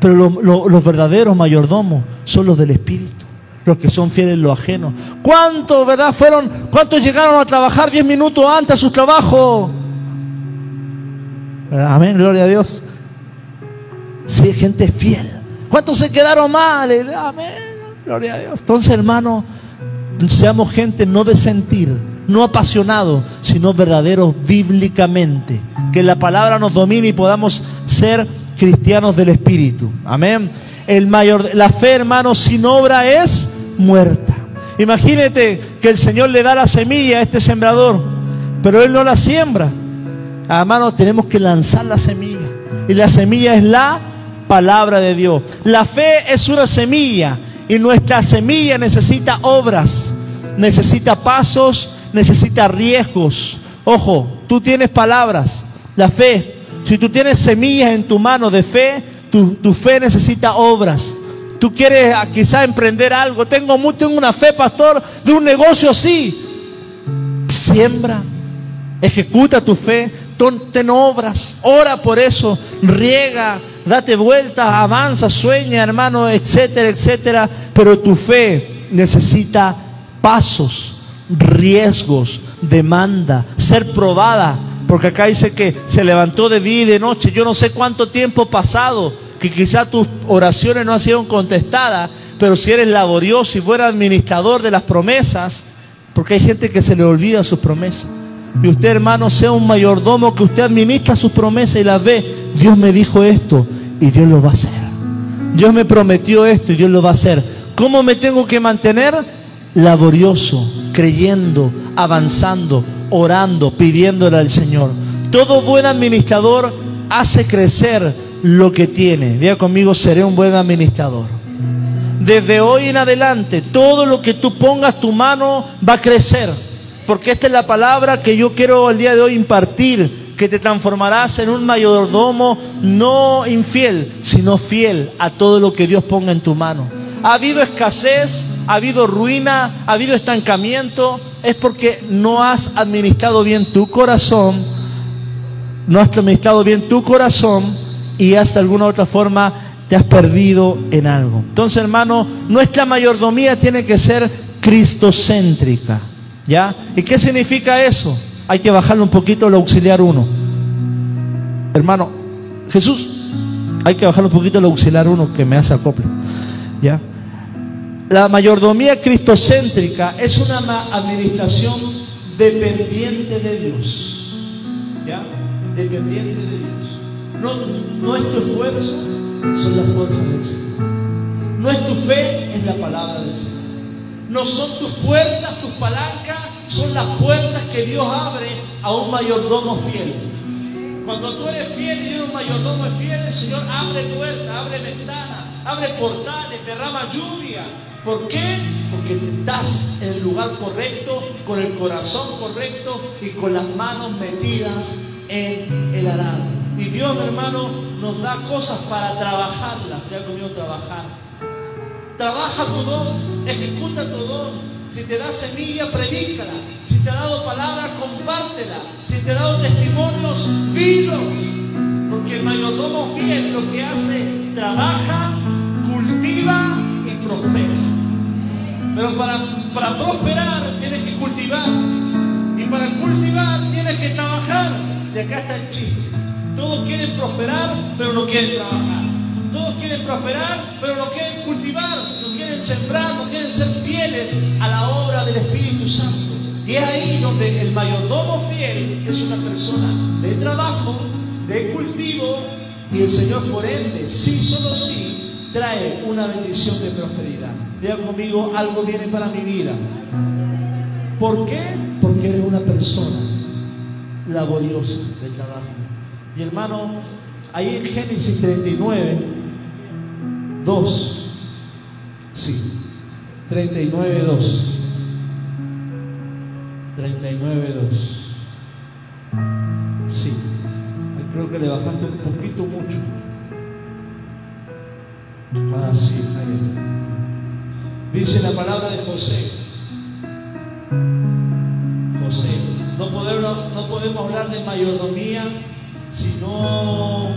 Pero los verdaderos mayordomos son los del Espíritu. Los que son fieles en lo ajeno. ¿Cuántos, verdad, fueron? ¿Cuántos llegaron a trabajar diez minutos antes a su trabajo? Amén, gloria a Dios. Si hay gente fiel. ¿Cuántos se quedaron mal? Amén, gloria a Dios. Entonces, hermano, seamos gente no de sentir, no apasionado, sino verdaderos bíblicamente. Que la palabra nos domine y podamos ser cristianos del Espíritu. Amén. El mayor, la fe, hermano, sin obra es muerta. Imagínate que el Señor le da la semilla a este sembrador, pero él no la siembra. Hermano, tenemos que lanzar la semilla. Y la semilla es la palabra de Dios. La fe es una semilla y nuestra semilla necesita obras, necesita pasos, necesita riesgos. Ojo, tú tienes palabras, la fe. Si tú tienes semillas en tu mano de fe, tu, fe necesita obras. Tú quieres ah, quizá emprender algo. Tengo, tengo una fe, pastor, de un negocio así. Siembra, ejecuta tu fe, ten obras, ora por eso, riega, date vuelta, avanza, sueña, hermano, etcétera, etcétera. Pero tu fe necesita pasos riesgos, demanda, ser probada. Porque acá dice que se levantó de día y de noche. Yo no sé cuánto tiempo pasado, que quizás tus oraciones no han sido contestadas, pero si eres laborioso y fuera administrador de las promesas, porque hay gente que se le olvida sus promesas. Y usted, hermano, sea un mayordomo que usted administra sus promesas y las ve. Dios me dijo esto y Dios lo va a hacer. Dios me prometió esto y Dios lo va a hacer. ¿Cómo me tengo que mantener? Laborioso, creyendo, avanzando, orando, pidiéndole al Señor. Todo buen administrador hace crecer lo que tiene. Diga conmigo, seré un buen administrador. Desde hoy en adelante, todo lo que tú pongas tu mano va a crecer. Porque esta es la palabra que yo quiero el día de hoy impartir, que te transformarás en un mayordomo no infiel, sino fiel a todo lo que Dios ponga en tu mano. Ha habido escasez, ha habido ruina, ha habido estancamiento, es porque no has administrado bien tu corazón, no has administrado bien tu corazón y hasta alguna otra forma te has perdido en algo. Entonces, hermano, nuestra mayordomía tiene que ser cristocéntrica. ¿Ya? ¿Y qué significa eso? Hay que bajarle un poquito el auxiliar uno. Hermano, Jesús, hay que bajarle un poquito el auxiliar uno que me hace acople. ¿Ya? La mayordomía cristocéntrica es una administración dependiente de Dios. ¿Ya? Dependiente de Dios. No, no es tu esfuerzo, son las fuerzas del Señor. No es tu fe, es la palabra del Señor. No son tus puertas, tus palancas, son las puertas que Dios abre a un mayordomo fiel. Cuando tú eres fiel y un mayordomo es fiel, el Señor abre puertas, abre ventanas, abre portales, derrama lluvia, ¿Por qué? Porque estás en el lugar correcto, con el corazón correcto y con las manos metidas en el arado. Y Dios, hermano, nos da cosas para trabajarlas. Ya conmigo trabajar. Trabaja tu don, ejecuta tu don. Si te da semilla, predícala. Si te ha dado palabra, compártela. Si te ha dado testimonios, dilos. Porque el mayordomo fiel lo que hace, trabaja, cultiva y prospera. Pero para, para prosperar tienes que cultivar. Y para cultivar tienes que trabajar. Y acá está el chiste. Todos quieren prosperar, pero no quieren trabajar. Todos quieren prosperar, pero no quieren cultivar, quieren sembrar, quieren ser fieles a la obra del Espíritu Santo. Y es ahí donde el mayordomo fiel es una persona de trabajo, de cultivo, y el Señor por ende, sí, solo sí, trae una bendición de prosperidad. Diga conmigo, algo viene para mi vida. ¿Por qué? Porque eres una persona laboriosa del trabajo. Mi hermano, ahí en Génesis 39, 2, sí, 39, 2. 39, 2. Sí, creo que le bajaste un poquito mucho. Ah, sí, ahí. Dice la palabra de José. José. No podemos hablar de mayordomía si no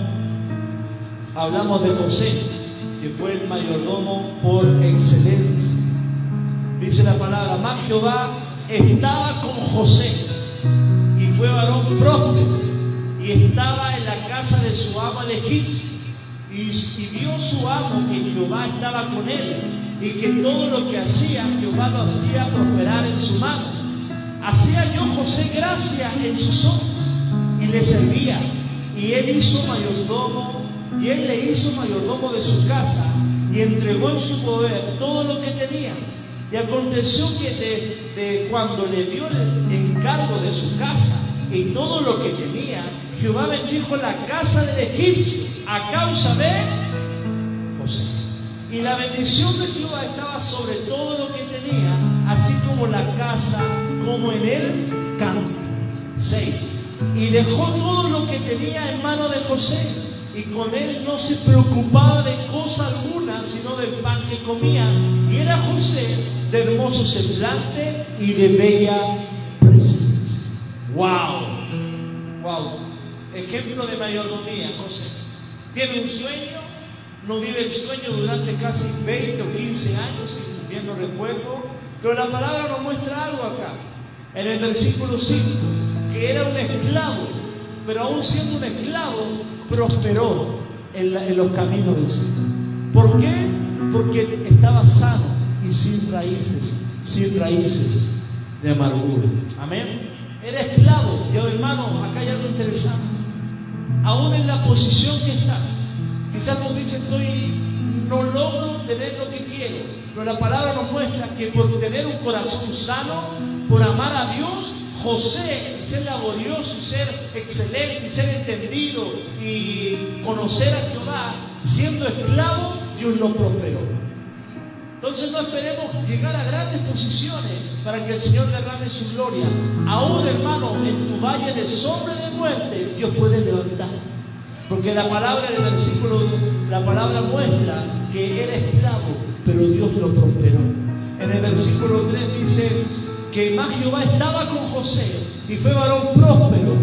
hablamos de José, que fue el mayordomo por excelencia. Dice la palabra, más Jehová estaba con José y fue varón próspero y estaba en la casa de su amo el egipcio. Y, y vio su amo que Jehová estaba con él y que todo lo que hacía Jehová lo hacía prosperar en su mano. Hacía yo José gracia en sus ojos y le servía. Y él hizo mayordomo, y él le hizo mayordomo de su casa y entregó en su poder todo lo que tenía. Y aconteció que de, cuando le dio el encargo de su casa y todo lo que tenía, Jehová bendijo la casa del egipcio a causa de José. Y la bendición de Jehová estaba sobre todo lo que tenía, así como la casa, como en el campo. 6. Y dejó todo lo que tenía en mano de José. Y con él no se preocupaba de cosa alguna, sino del pan que comía. Y era José de hermoso semblante y de bella presencia. ¡Wow! ¡Wow! Ejemplo de mayordomía, José. Tiene un sueño, no vive el sueño durante casi 20 o 15 años, bien no recuerdo, pero la palabra nos muestra algo acá, en el versículo 5, que era un esclavo, pero aún siendo un esclavo, prosperó en, los caminos del Señor. ¿Por qué? Porque estaba sano y sin raíces, sin raíces de amargura. Amén. Era esclavo. Y hermano, acá hay algo interesante. Aún en la posición que estás, quizás tú dices, estoy, no logro tener lo que quiero. Pero la palabra nos muestra que por tener un corazón sano, por amar a Dios, José, y ser laborioso, y ser excelente, y ser entendido, y conocer a Jehová, siendo esclavo, Dios lo prosperó. Entonces no esperemos llegar a grandes posiciones para que el Señor derrame su gloria. Aún, hermano, en tu valle de sombra de muerte, Dios puede levantar. Porque la palabra en el versículo, la palabra muestra que era esclavo, pero Dios lo prosperó. En el versículo 3 dice que más Jehová estaba con José y fue varón próspero.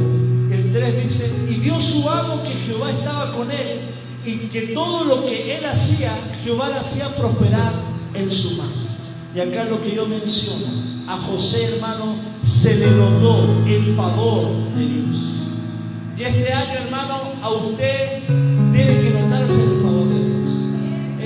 El 3 dice, y vio su amo que Jehová estaba con él y que todo lo que él hacía, Jehová le hacía prosperar en su mano. Y acá lo que yo menciono. A José, hermano, se le notó el favor de Dios. Y este año, hermano, a usted tiene que notarse el favor de Dios.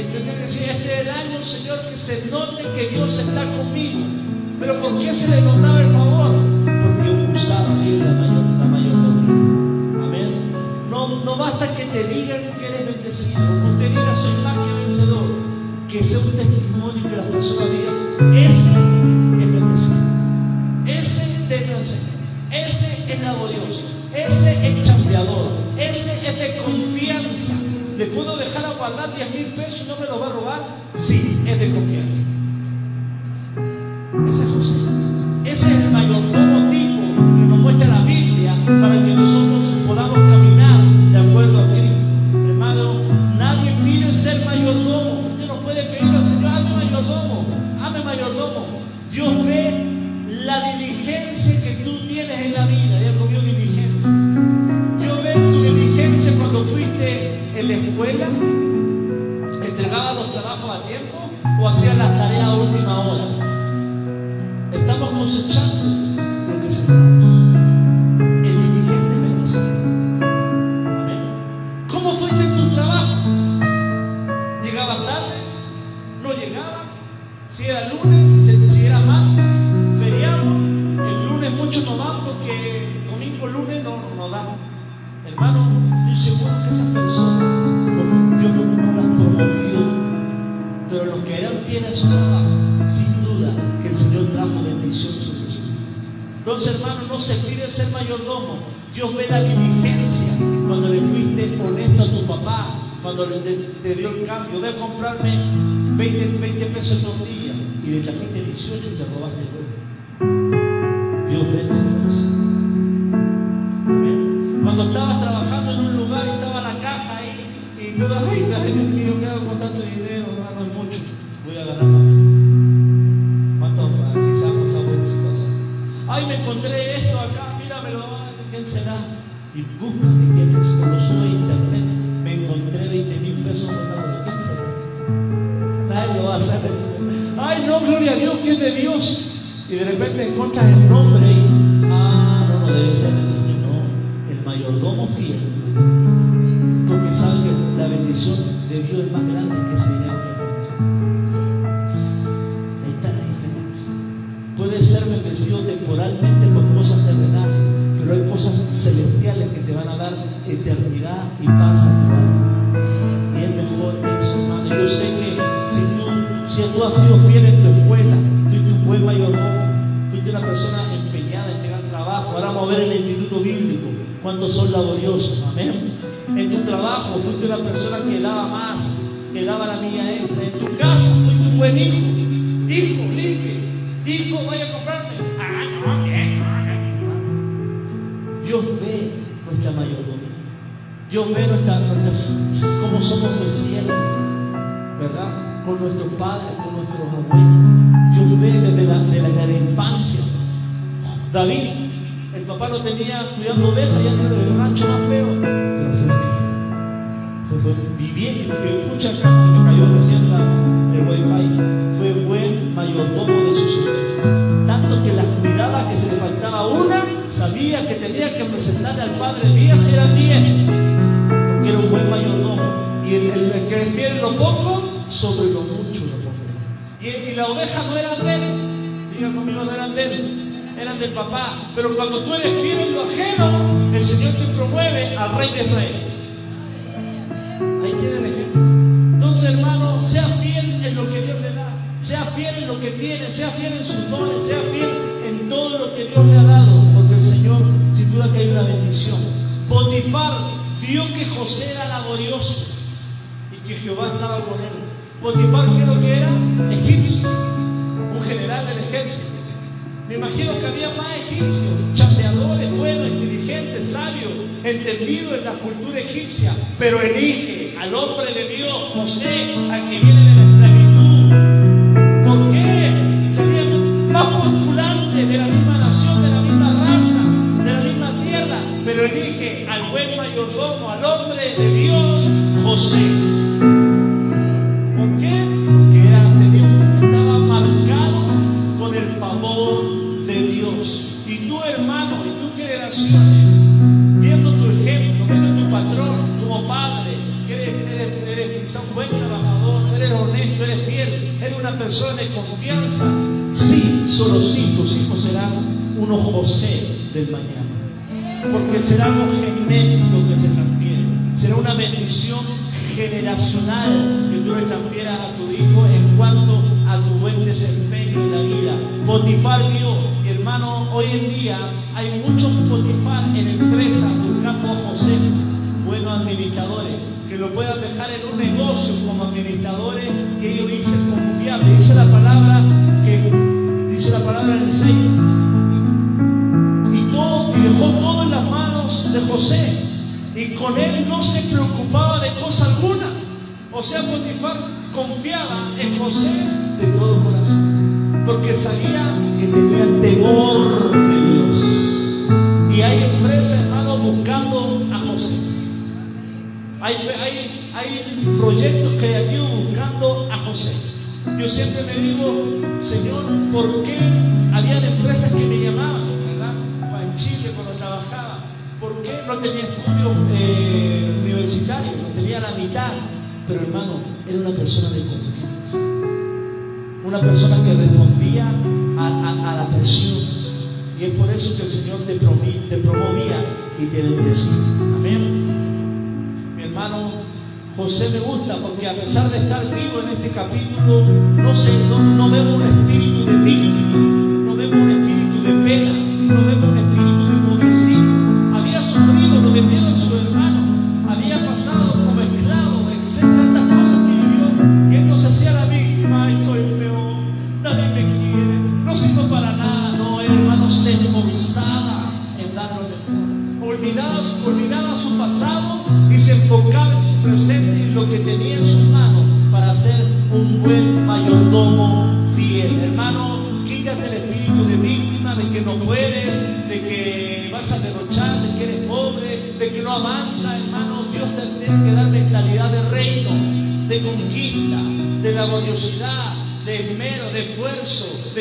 Usted tiene que decir, este es el año, Señor, que se note que Dios está conmigo. Pero ¿por qué se le notaba el favor? Porque usaba bien la, mayor, la mayordomía. Amén. No, no basta que te digan que eres bendecido. Usted diga, soy más que vencedor. Que sea un testimonio que las personas digan, ese es bendecido. Ese al Señor. Ese es laborioso. Ese es chambeador. Ese es de confianza. ¿Le puedo dejar a guardar 10 mil pesos y no me lo va a robar? Sí, es de confianza. Cuando te, dio el cambio. de comprarme 20, 20 pesos de tortilla y le trajiste 18 y te robaste el Dios ve. Cuando estabas trabajando en un lugar y estaba la caja ahí y tú, ay, ay, Dios mío, ¿qué hago con tanto dinero? No, no es mucho. Voy a ganar para ¿Cuántos quizás pasamos en situación? Ay, me encontré esto acá, míramelo, ¿quién será? Y busca Y de repente encuentras el nombre y, ah, no, no debe ser el Señor, el mayordomo fiel. Presentarle al Padre 10 eran 10, porque era un buen mayordomo. Y el, que refiere lo poco, sobre lo mucho lo. Y, la oveja no era de él, diga conmigo, no eran de él, eran del papá. Pero cuando tú eres fiel en lo ajeno, el Señor te promueve al Rey de Rey. Ahí tiene el ejemplo. Entonces, hermano, sea fiel en lo que Dios le da. Sea fiel en lo que tiene, sea fiel en sus dones, sea fiel en todo lo que Dios le ha dado que hay una bendición. Potifar vio que José era laborioso y que Jehová estaba con él. Potifar, ¿qué es lo que era? Egipcio, un general del ejército. Me imagino que había más egipcios, chambeadores, buenos, inteligentes, sabios, entendidos en la cultura egipcia, pero elige al hombre le dio José, al que viene de la esclavitud. ¿Por qué? Sería más buen trabajador, eres honesto, eres fiel, eres una persona de confianza, sí, solo sí, tus hijos serán unos José del mañana. Porque será algo generacional que tú le transfieras a tu hijo en cuanto a tu buen desempeño en la vida. Potifar Dios, hermano, hoy en día hay muchos Potifar en empresas buscando a José, buenos administradores, que lo puedan dejar en un negocio como administradores que ellos dicen confiables. Dice la palabra que dice la palabra en el 6 y dejó todo en las manos de José. Y con él no se preocupaba de cosa alguna. O sea, Potifar confiaba en José de todo corazón. Porque sabía que tenía temor de Dios. Y hay empresas, hermano, buscando a José. Hay, hay, hay proyectos creativos buscando a José. Yo siempre me digo, Señor, ¿por qué había empresas que me llamaban? No tenía estudios eh, universitarios? No tenía la mitad. Pero hermano, era una persona de confianza. Una persona que respondía a, la presión. Y es por eso que el Señor te, te promovía y te bendecía. Amén. Mi hermano José me gusta porque a pesar de estar vivo en este capítulo, no, sé, no, no vemos un espíritu de víctima, no vemos un espíritu de pena, Lo vemos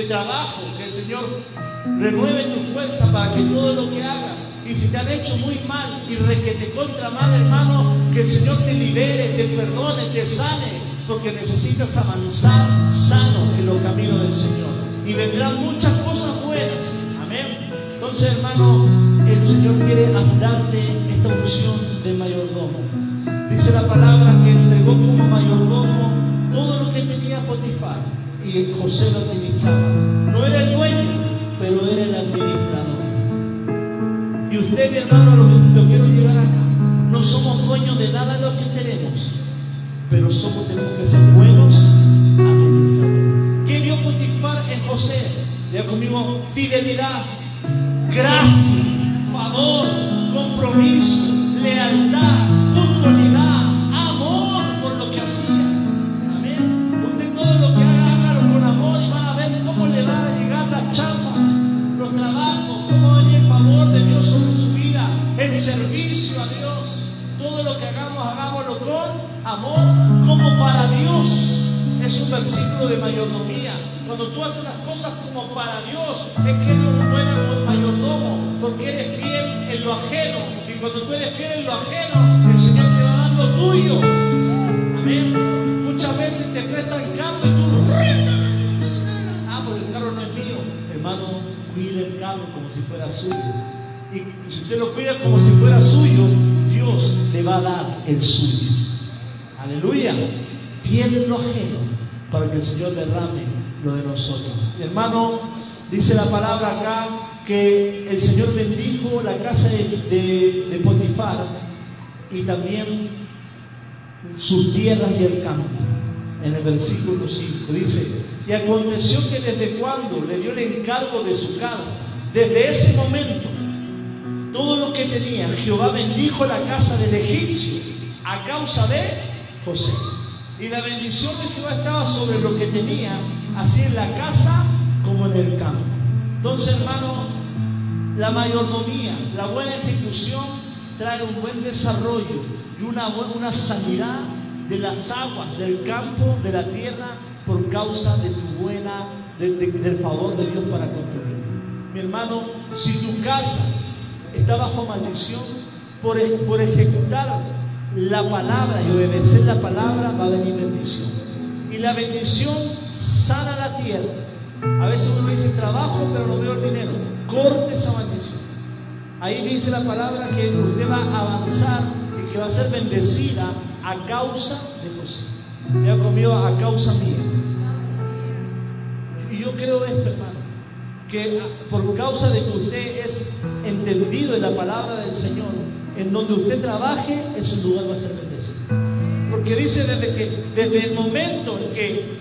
trabajo. Que el Señor renueve tu fuerza para que todo lo que hagas y si te han hecho muy mal y requete contra mal, hermano, que el Señor te libere, te perdone, te sane, porque necesitas avanzar sano en los caminos del Señor. Y vendrán muchas cosas buenas. Amén. Entonces, hermano, el Señor quiere darte esta unción de mayordomo. Dice la palabra que entregó como mayordomo todo lo que tenía Potifar y José lo administraba. No era el dueño, pero era el administrador. Y usted, mi hermano, lo, quiero llegar acá. No somos dueños de nada de lo que tenemos, pero somos, tenemos que ser buenos administradores. ¿Qué vio Potifar en José? Ya conmigo, fidelidad, gracia, favor, compromiso, lealtad, puntualidad, servicio a Dios. Todo lo que hagamos, hagámoslo con amor, como para Dios. Es un versículo de mayordomía. Cuando tú haces las cosas como para Dios, es que eres un buen mayordomo, porque eres fiel en lo ajeno. Y cuando tú eres fiel en lo ajeno, el Señor te va dando tuyo. Amén. Muchas veces te prestan carro y tú. Ah, pues el carro no es mío. Hermano, cuide el carro como si fuera suyo. Y si usted lo cuida como si fuera suyo, Dios le va a dar el suyo. Aleluya. Fiel en lo ajeno para que el Señor derrame lo de nosotros. Hermano, dice la palabra acá que el Señor bendijo la casa de, de, de Potifar y también sus tierras y el campo. En el versículo 5 dice, y aconteció que desde cuando le dio el encargo de su casa, desde ese momento, todo lo que tenía, Jehová bendijo la casa del egipcio a causa de José. Y la bendición de Jehová estaba sobre lo que tenía, así en la casa como en el campo. Entonces, hermano, la mayordomía, la buena ejecución trae un buen desarrollo y una, una sanidad de las aguas del campo, de la tierra, por causa de tu buena, de, de, del favor de Dios para con tu vida. Mi hermano, si tu casa está bajo maldición, por, por ejecutar la palabra y obedecer la palabra va a venir bendición. Y la bendición sana la tierra. A veces uno dice trabajo, pero no veo el dinero. Corte esa maldición. Ahí dice la palabra que usted va a avanzar y que va a ser bendecida a causa de José. Ya comió a causa mía. Y yo creo esto, hermano, que por causa de que usted es entendido en la palabra del Señor, en donde usted trabaje, ese lugar va a ser bendecido. Porque dice desde que desde el momento en que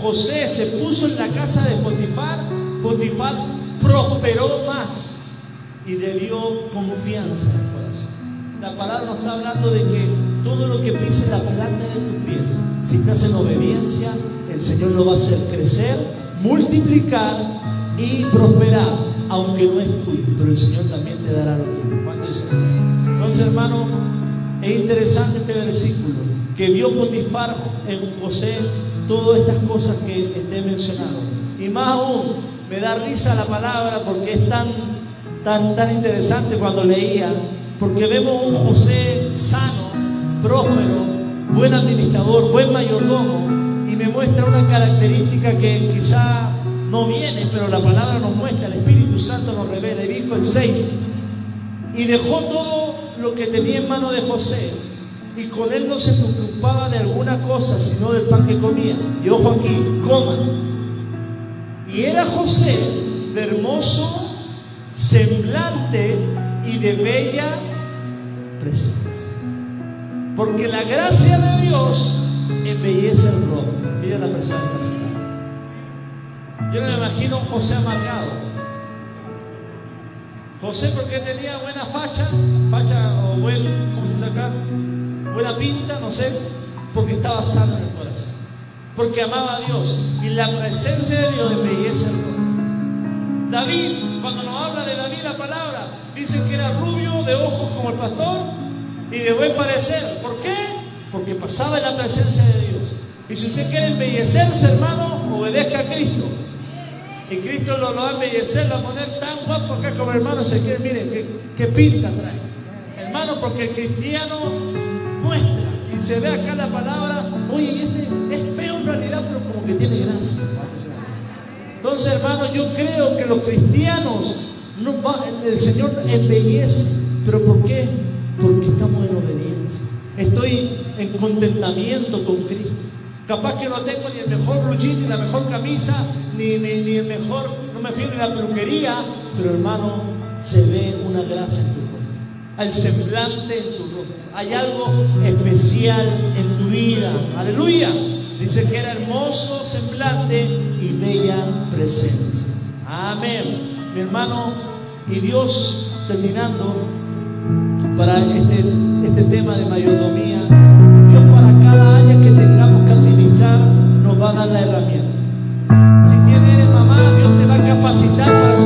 José se puso en la casa de Potifar, Potifar prosperó más y le dio confianza al corazón. La palabra nos está hablando de que todo lo que pise la planta de tus pies, si estás en obediencia, el Señor lo va a hacer crecer, multiplicar y prosperar, aunque no es tuyo, pero el Señor también te dará lo tuyo. ¿Cuánto dice? Entonces, hermano, es interesante este versículo, que vio Potifar en José todas estas cosas que te he mencionado. Y más aún, me da risa la palabra porque es tan, tan, tan interesante cuando leía, porque vemos un José sano, próspero, buen administrador, buen mayordomo, y me muestra una característica que quizá no viene, pero la palabra nos muestra, el Espíritu Santo nos revela. Y dijo el 6, y dejó todo lo que tenía en mano de José, y con él no se preocupaba de alguna cosa, sino del pan que comía. Y ojo aquí, coma. Y era José de hermoso semblante y de bella presencia. Porque la gracia de Dios embellece el rostro. Mira la presencia. Yo me imagino un José amargado. José porque tenía buena facha, facha o buen, ¿cómo se dice acá? Buena pinta, no sé, porque estaba sano en el corazón, porque amaba a Dios y la presencia de Dios embellece al corazón. David, cuando nos habla de David la palabra, dice que era rubio de ojos como el pastor y de buen parecer. ¿Por qué? Porque pasaba en la presencia de Dios. Y si usted quiere embellecerse, hermano, obedezca a Cristo. Y Cristo lo, lo va a embellecer, lo va a poner tan guapo que como hermano se quiere, mire, qué, qué pinta trae. Hermano, porque el cristiano muestra y se ve acá la palabra, oye, este es feo en realidad, pero como que tiene gracia. Entonces, hermano, yo creo que los cristianos, el Señor embellece, pero ¿por qué? Porque estamos en obediencia. Estoy en contentamiento con Cristo. Capaz que no tengo ni el mejor blue ni la mejor camisa, ni, ni, ni el mejor, no me fío ni la peluquería, pero hermano, se ve una gracia en tu rostro. Hay semblante en tu rostro. Hay algo especial en tu vida. Aleluya. Dice que era hermoso semblante y bella presencia. Amén. Mi hermano, y Dios terminando para este, este tema de mayordomía nos va a dar la herramienta. Si tienes mamá, Dios te va a capacitar para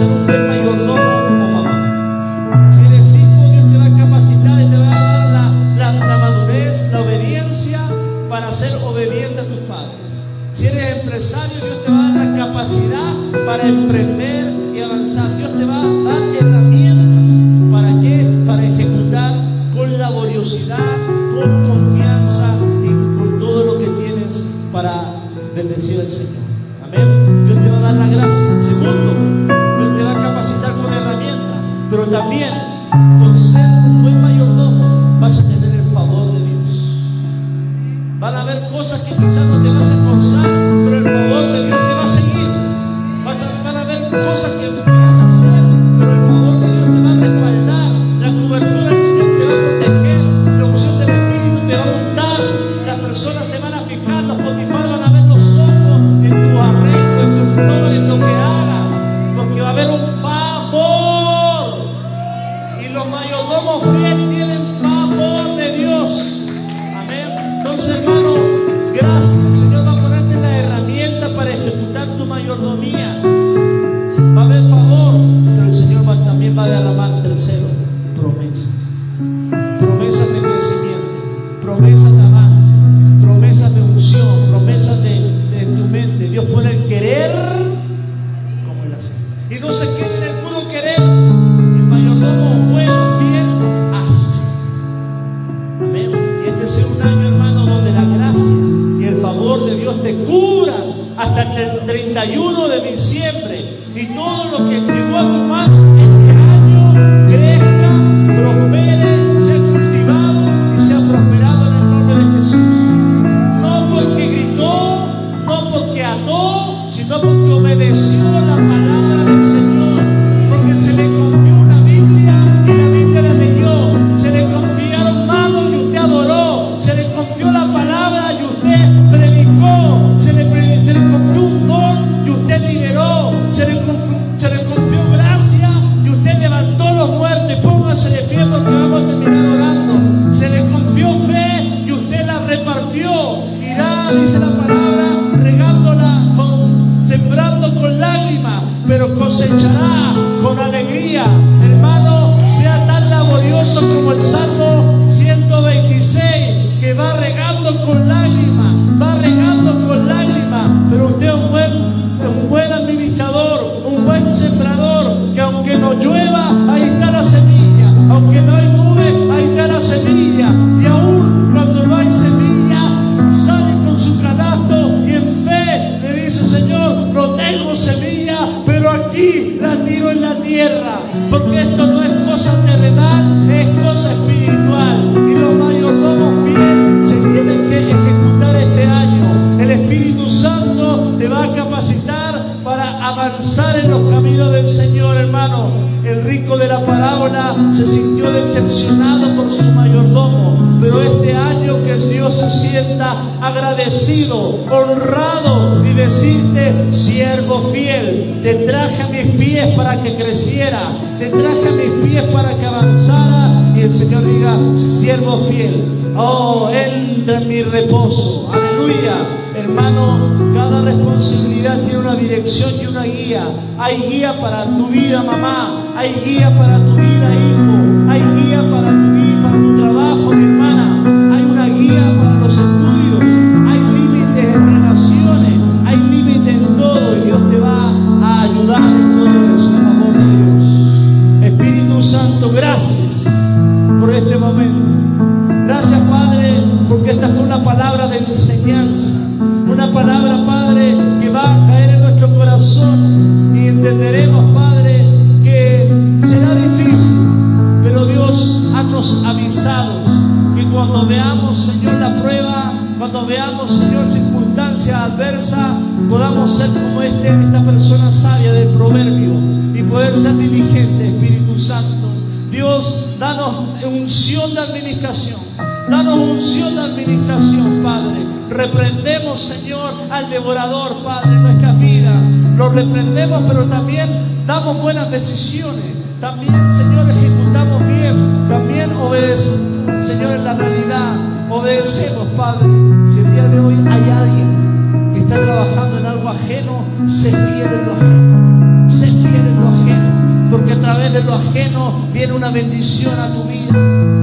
reprendemos, pero también damos buenas decisiones. También, Señor, ejecutamos bien. También obedecemos, Señor, en la realidad. Obedecemos, Padre. Si el día de hoy hay alguien que está trabajando en algo ajeno, se fiel en lo ajeno. Sé fiel en lo ajeno. Porque a través de lo ajeno viene una bendición a tu vida.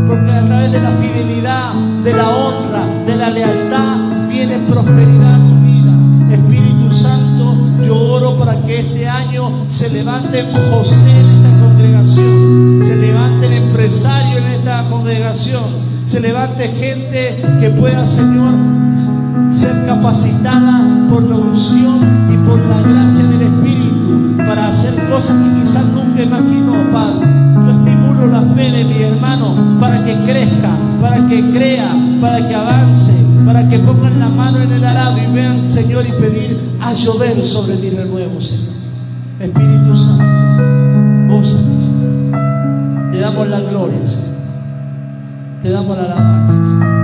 Porque a través de la fidelidad, de la honra, de la lealtad, viene prosperidad levante gente que pueda, Señor, ser capacitada por la unción y por la gracia del Espíritu para hacer cosas que quizás nunca imaginó, Padre. Yo estimulo la fe de mi hermano para que crezca, para que crea, para que avance para que pongan la mano en el arado y vean, Señor, y pedir a llover sobre mi renuevo, Señor. Espíritu Santo, vos, te damos la gloria,